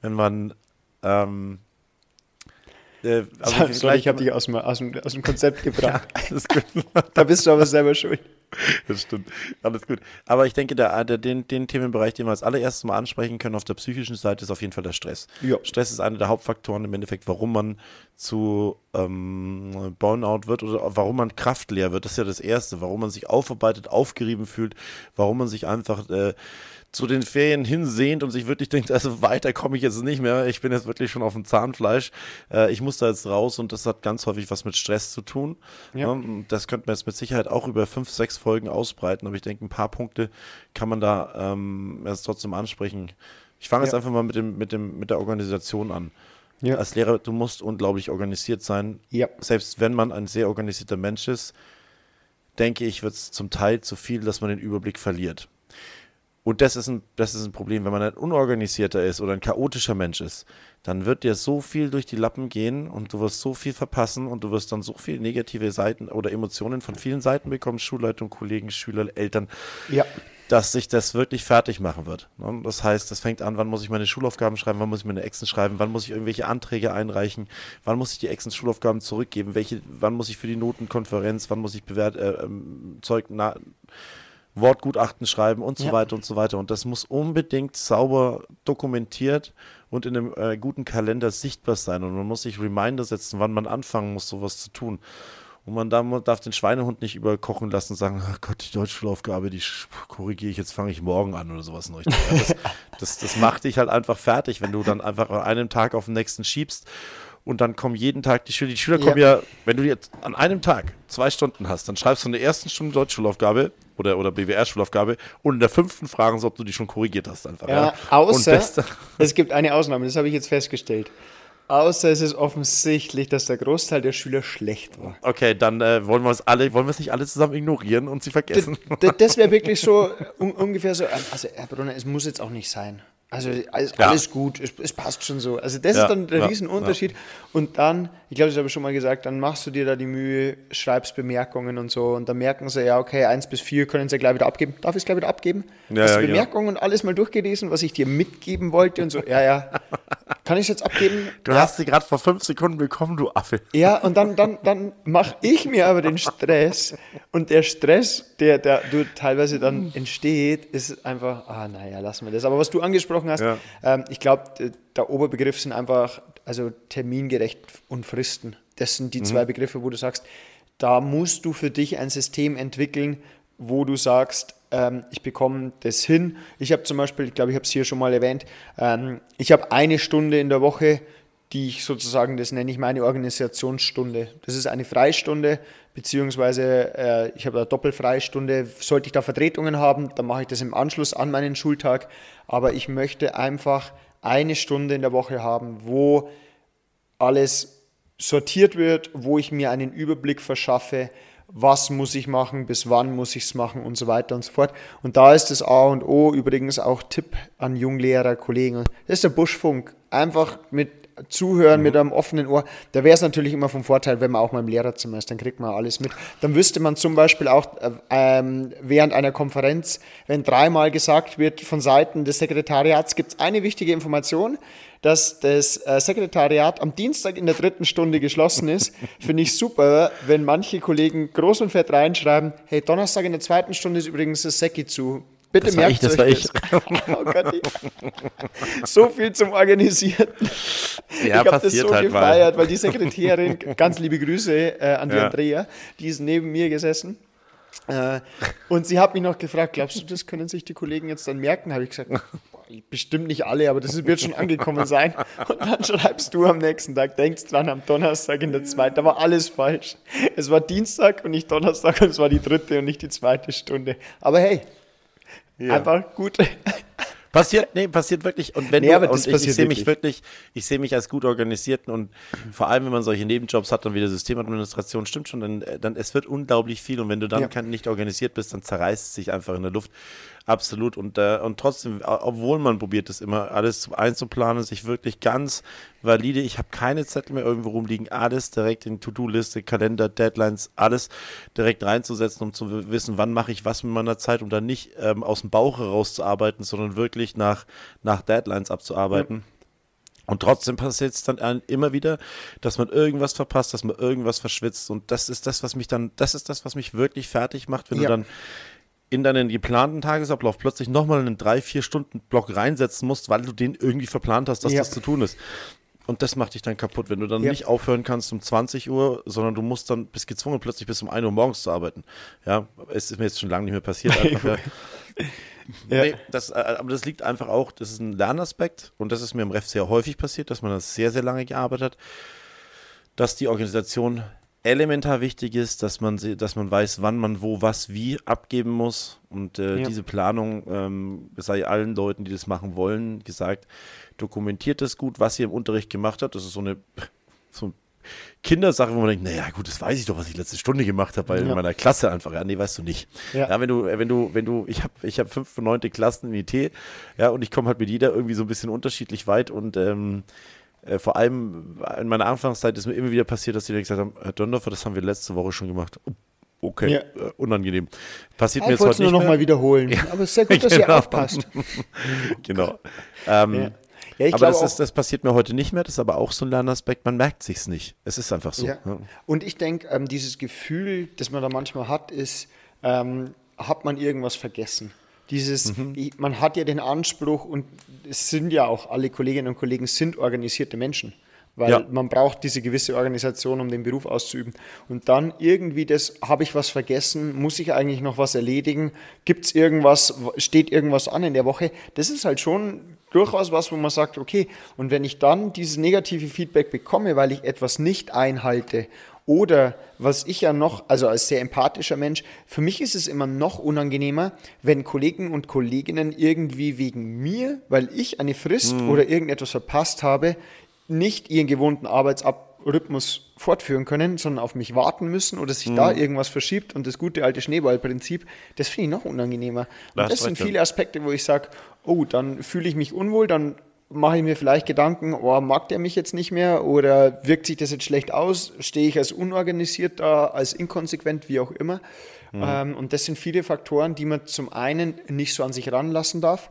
wenn man ähm, äh, also Sorry, ich habe dich aus dem, aus, dem, aus dem Konzept gebracht. Gut. Da bist du aber selber schuld. Das stimmt. Alles gut. Aber ich denke, der, der, den, den Themenbereich, den wir als allererstes mal ansprechen können auf der psychischen Seite, ist auf jeden Fall der Stress. Ja. Stress ist einer der Hauptfaktoren im Endeffekt, warum man zu ähm, Burnout wird oder warum man kraftleer wird. Das ist ja das Erste. Warum man sich aufarbeitet, aufgerieben fühlt, warum man sich einfach äh, zu den Ferien hinsehnt und sich wirklich denkt, also weiter komme ich jetzt nicht mehr. Ich bin jetzt wirklich schon auf dem Zahnfleisch. Äh, ich muss da jetzt raus und das hat ganz häufig was mit Stress zu tun. Ja. Und Das könnte man jetzt mit Sicherheit auch über fünf, sechs Folgen ausbreiten, aber ich denke, ein paar Punkte kann man da ähm, erst trotzdem ansprechen. Ich fange jetzt Ja. einfach mal mit, dem, mit, dem, mit der Organisation an. Ja. Als Lehrer, du musst unglaublich organisiert sein. Ja. Selbst wenn man ein sehr organisierter Mensch ist, denke ich, wird es zum Teil zu viel, dass man den Überblick verliert. Und das ist, ein, das ist ein Problem. Wenn man ein unorganisierter ist oder ein chaotischer Mensch ist, dann wird dir so viel durch die Lappen gehen und du wirst so viel verpassen und du wirst dann so viele negative Seiten oder Emotionen von vielen Seiten bekommen, Schulleitung, Kollegen, Schüler, Eltern, Ja. dass sich das wirklich fertig machen wird. ne? Das heißt, das fängt an, wann muss ich meine Schulaufgaben schreiben, wann muss ich meine Exen schreiben, wann muss ich irgendwelche Anträge einreichen, wann muss ich die Exen Schulaufgaben zurückgeben, welche, wann muss ich für die Notenkonferenz, wann muss ich bewert, äh, ähm, Zeug, na, Wortgutachten schreiben und so Ja. weiter und so weiter. Und das muss unbedingt sauber dokumentiert und in einem äh, guten Kalender sichtbar sein. Und man muss sich Reminder setzen, wann man anfangen muss, sowas zu tun. Und man darf, man darf den Schweinehund nicht überkochen lassen und sagen, ach Gott, die Deutschschulaufgabe, die korrigiere ich, jetzt fange ich morgen an oder sowas. Ja, das, das, das macht dich halt einfach fertig, wenn du dann einfach an einem Tag auf den nächsten schiebst und dann kommen jeden Tag die Schüler. Die Schüler kommen ja, wenn du jetzt an einem Tag zwei Stunden hast, dann schreibst du in der ersten Stunde Deutschschulaufgabe oder, oder BWR-Schulaufgabe und in der fünften fragen sie, ob du die schon korrigiert hast. Einfach, Ja, Und außer es gibt eine Ausnahme, das habe ich jetzt festgestellt. Außer es ist offensichtlich, dass der Großteil der Schüler schlecht war. okay, dann äh, wollen wir es alle, wollen wir es nicht alle zusammen ignorieren und sie vergessen. D- Das wäre wirklich so un ungefähr so. Also, Herr Brunner, es muss jetzt auch nicht sein. Also, alles, Ja. alles gut, es, es passt schon so. Also, das Ja, ist dann der ja, Riesenunterschied. Und dann, ich glaube, das habe ich schon mal gesagt, dann machst du dir da die Mühe, schreibst Bemerkungen und so. Und dann merken sie, ja, okay, eins bis vier können sie gleich wieder abgeben. Darf ich es gleich wieder abgeben? Ja, Hast du genau. Bemerkungen und alles mal durchgelesen, was ich dir mitgeben wollte und so. Ja, ja. Kann ich jetzt abgeben? Du ja. hast sie gerade vor fünf Sekunden bekommen, du Affe. Ja, und dann, dann, dann mache ich mir aber den Stress. Und der Stress, der, der du teilweise dann entsteht, ist einfach, ah, naja, lassen wir das. Aber was du angesprochen hast, Ja. ähm, ich glaube, der Oberbegriff sind einfach, also termingerecht und Fristen. Das sind die zwei Begriffe, wo du sagst, da musst du für dich ein System entwickeln, wo du sagst, ähm, ich bekomme das hin. Ich habe zum Beispiel, ich glaube, ich habe es hier schon mal erwähnt, ähm, ich habe eine Stunde in der Woche, die ich sozusagen, das nenne ich meine Organisationsstunde. Das ist eine Freistunde, beziehungsweise äh, ich habe eine Doppelfreistunde. Sollte ich da Vertretungen haben, dann mache ich das im Anschluss an meinen Schultag. Aber ich möchte einfach eine Stunde in der Woche haben, wo alles sortiert wird, wo ich mir einen Überblick verschaffe, was muss ich machen, bis wann muss ich es machen und so weiter und so fort. Und da ist das A und O übrigens auch Tipp an Junglehrer, Kollegen. Das ist der Buschfunk. Einfach mit zuhören, mit einem offenen Ohr. Da wäre es natürlich immer vom Vorteil, wenn man auch mal im Lehrerzimmer ist, dann kriegt man alles mit. Dann wüsste man zum Beispiel auch äh, ähm, während einer Konferenz, wenn dreimal gesagt wird von Seiten des Sekretariats, gibt es eine wichtige Information, dass das äh, Sekretariat am Dienstag in der dritten Stunde geschlossen ist. Finde ich super, wenn manche Kollegen groß und fett reinschreiben, hey, Donnerstag in der zweiten Stunde ist übrigens das Seki zu. Bitte Das merkt ich, das euch war ich. oh Gott, so viel zum Organisierten. Ja, ich habe das so halt mal. gefeiert, weil die Sekretärin, ganz liebe Grüße äh, an die Ja. Andrea, die ist neben mir gesessen. Äh, und sie hat mich noch gefragt, glaubst du, das können sich die Kollegen jetzt dann merken? Habe ich gesagt, bestimmt nicht alle, aber das wird schon angekommen sein. Und dann schreibst du am nächsten Tag, denkst dran, am Donnerstag in der zweiten, da war alles falsch. Es war Dienstag und nicht Donnerstag und es war die dritte und nicht die zweite Stunde. Aber hey, einfach gut. Passiert, nee, passiert wirklich. Und wenn Nee, du, und ich, ich sehe mich wirklich. ich sehe mich als gut organisierten und vor allem, wenn man solche Nebenjobs hat, dann wieder Systemadministration, stimmt schon, dann, äh, dann es wird unglaublich viel und wenn du dann Ja. nicht organisiert bist, dann zerreißt es sich einfach in der Luft. Absolut. Und, äh, und trotzdem, obwohl man probiert es immer, alles einzuplanen, sich wirklich ganz valide, ich habe keine Zettel mehr irgendwo rumliegen, alles direkt in To-Do-Liste, Kalender, Deadlines, alles direkt reinzusetzen, um zu wissen, wann mache ich was mit meiner Zeit, um dann nicht ähm, aus dem Bauch heraus zu arbeiten, sondern wirklich nach, nach Deadlines abzuarbeiten. Und trotzdem passiert es dann immer wieder, dass man irgendwas verpasst, dass man irgendwas verschwitzt. Und das ist das, was mich dann, das ist das, was mich wirklich fertig macht, wenn Ja. du dann in deinen geplanten Tagesablauf plötzlich nochmal einen 3-4-Stunden-Block reinsetzen musst, weil du den irgendwie verplant hast, dass Ja. das zu tun ist. Und das macht dich dann kaputt, wenn du dann Ja. nicht aufhören kannst um 20 Uhr, sondern du musst dann, bist gezwungen, plötzlich bis um 1 Uhr morgens zu arbeiten. Ja, es ist mir jetzt schon lange nicht mehr passiert. Einfach, ja. Nee, das, äh, aber das liegt einfach auch, das ist ein Lernaspekt und das ist mir im Ref sehr häufig passiert, dass man das sehr, sehr lange gearbeitet hat, dass die Organisation elementar wichtig ist, dass man, dass man weiß, wann man wo, was, wie abgeben muss und äh, Ja. diese Planung ähm, sei allen Leuten, die das machen wollen, gesagt, dokumentiert das gut, was ihr im Unterricht gemacht habt. Das ist so eine so eine Kindersache, wo man denkt, naja, gut, das weiß ich doch, was ich letzte Stunde gemacht habe, weil Ja. in meiner Klasse einfach, ja, nee, weißt du nicht. Ja. Ja, wenn du, wenn du, wenn du, ich habe ich hab fünf und neunte Klassen in IT, ja, und ich komme halt mit jeder irgendwie so ein bisschen unterschiedlich weit und ähm, äh, vor allem in meiner Anfangszeit ist mir immer wieder passiert, dass die dann gesagt haben, Herr Döndorfer, das haben wir letzte Woche schon gemacht. Okay, Ja. äh, unangenehm. Passiert mir Ich jetzt wollte es heute nur nicht noch mehr. mal wiederholen. Aber es ist sehr gut, dass Genau. ihr aufpasst. Genau. Ähm, Ja. Ja, aber das, ist, das passiert mir heute nicht mehr. Das ist aber auch so ein Lernaspekt. Man merkt sich's nicht. Es ist einfach so. Ja. Ja. Und ich denke, ähm, dieses Gefühl, das man da manchmal hat, ist, ähm, hat man irgendwas vergessen. Dieses, Mhm. ich, man hat ja den Anspruch und es sind ja auch alle Kolleginnen und Kollegen sind organisierte Menschen, weil Ja. man braucht diese gewisse Organisation, um den Beruf auszuüben. Und dann irgendwie das, habe ich was vergessen, muss ich eigentlich noch was erledigen, gibt es irgendwas, steht irgendwas an in der Woche, das ist halt schon durchaus was, wo man sagt, okay, und wenn ich dann dieses negative Feedback bekomme, weil ich etwas nicht einhalte oder was ich ja noch, also als sehr empathischer Mensch, für mich ist es immer noch unangenehmer, wenn Kollegen und Kolleginnen irgendwie wegen mir, weil ich eine Frist oder irgendetwas verpasst habe, nicht ihren gewohnten Arbeitsrhythmus fortführen können, sondern auf mich warten müssen oder sich da irgendwas verschiebt und das gute alte Schneeballprinzip, das finde ich noch unangenehmer. Das du sind viele Aspekte, wo ich sage, oh, dann fühle ich mich unwohl, dann mache ich mir vielleicht Gedanken, oh, mag der mich jetzt nicht mehr oder wirkt sich das jetzt schlecht aus? Stehe ich als unorganisiert da, als inkonsequent, wie auch immer? Mhm. Ähm, und das sind viele Faktoren, die man zum einen nicht so an sich ranlassen darf.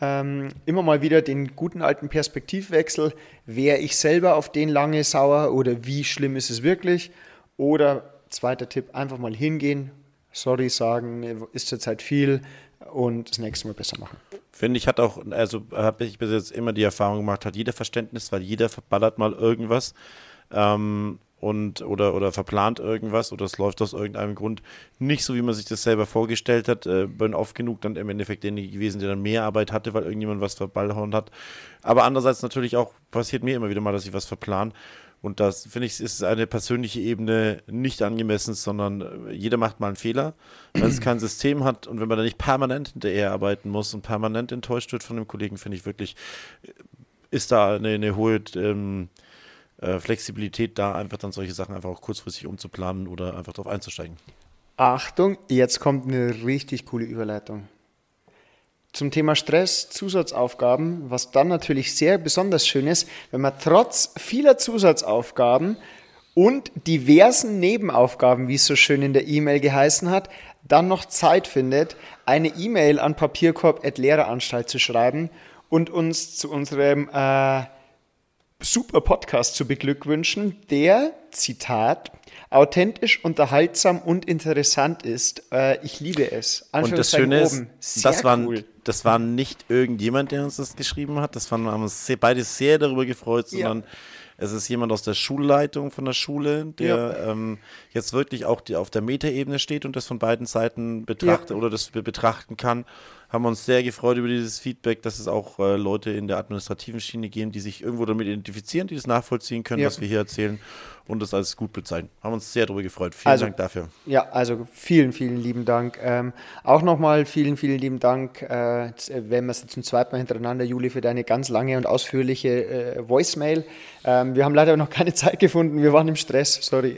Ähm, immer mal wieder den guten alten Perspektivwechsel. Wäre ich selber auf den lange sauer oder wie schlimm ist es wirklich? Oder zweiter Tipp, einfach mal hingehen, sorry sagen, ist zurzeit viel und das nächste Mal besser machen. Finde ich, hat auch, also habe ich bis jetzt immer die Erfahrung gemacht, hat jeder Verständnis, weil jeder verballert mal irgendwas ähm, und oder, oder verplant irgendwas oder es läuft aus irgendeinem Grund nicht so, wie man sich das selber vorgestellt hat. Äh, bin oft genug dann im Endeffekt derjenige gewesen, der dann mehr Arbeit hatte, weil irgendjemand was verballhauen hat. Aber andererseits natürlich auch passiert mir immer wieder mal, dass ich was verplan. Und das finde ich, ist eine persönliche Ebene nicht angemessen, sondern äh, jeder macht mal einen Fehler. Wenn es kein System hat und wenn man da nicht permanent hinterher arbeiten muss und permanent enttäuscht wird von dem Kollegen, finde ich wirklich, äh, ist da eine, eine hohe ähm, äh, Flexibilität da, einfach dann solche Sachen einfach auch kurzfristig umzuplanen oder einfach darauf einzusteigen. Achtung, jetzt kommt eine richtig coole Überleitung. Zum Thema Stress, Zusatzaufgaben, was dann natürlich sehr besonders schön ist, wenn man trotz vieler Zusatzaufgaben und diversen Nebenaufgaben, wie es so schön in der E-Mail geheißen hat, dann noch Zeit findet, eine E-Mail an papierkorb.lehreranstalt zu schreiben und uns zu unserem äh, super Podcast zu beglückwünschen, der, Zitat, authentisch, unterhaltsam und interessant ist. Äh, ich liebe es. Und das Schöne ist, das, waren, cool. das war nicht irgendjemand, der uns das geschrieben hat. Das waren, wir haben uns sehr, beide sehr darüber gefreut, sondern ja. es ist jemand aus der Schulleitung von der Schule, der ja. ähm, jetzt wirklich auch die, auf der Metaebene steht und das von beiden Seiten betrachtet ja. oder das betrachten kann haben uns sehr gefreut über dieses Feedback, dass es auch äh, Leute in der administrativen Schiene geben, die sich irgendwo damit identifizieren, die das nachvollziehen können, ja. was wir hier erzählen und das als gut bezeichnen. Haben uns sehr darüber gefreut. Vielen also, Dank dafür. Ja, also vielen, vielen lieben Dank. Ähm, auch nochmal vielen, vielen lieben Dank, äh, wenn wir es zum zweiten Mal hintereinander, Juli, für deine ganz lange und ausführliche äh, Voicemail. Ähm, wir haben leider noch keine Zeit gefunden, wir waren im Stress, sorry,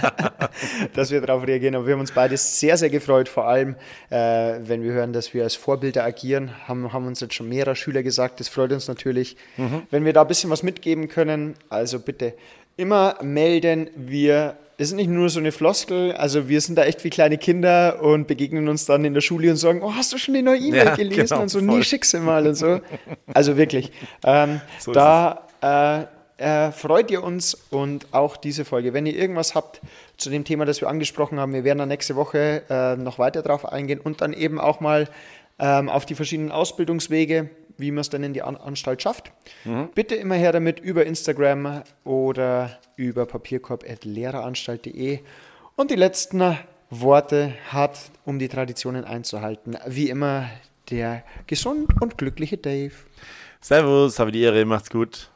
dass wir darauf reagieren. Aber wir haben uns beide sehr, sehr gefreut, vor allem, äh, wenn wir hören, dass wir als Vorbilder agieren, haben, haben uns jetzt schon mehrere Schüler gesagt. Das freut uns natürlich, mhm. wenn wir da ein bisschen was mitgeben können. Also bitte immer melden. Wir das ist nicht nur so eine Floskel, also wir sind da echt wie kleine Kinder und begegnen uns dann in der Schule und sagen, oh, hast du schon die neue E-Mail ja, gelesen genau, und so, voll. nie schick sie mal und so. Also wirklich, ähm, so da äh, äh, freut ihr uns und auch diese Folge. Wenn ihr irgendwas habt zu dem Thema, das wir angesprochen haben, wir werden dann nächste Woche äh, noch weiter drauf eingehen und dann eben auch mal ähm, auf die verschiedenen Ausbildungswege, wie man es dann in die An Anstalt schafft. Mhm. Bitte immer her damit über Instagram oder über papierkorb.lehreranstalt.de. Und die letzten Worte hat, um die Traditionen einzuhalten, wie immer der gesund und glückliche Dave. Servus, habe die Ehre, macht's gut.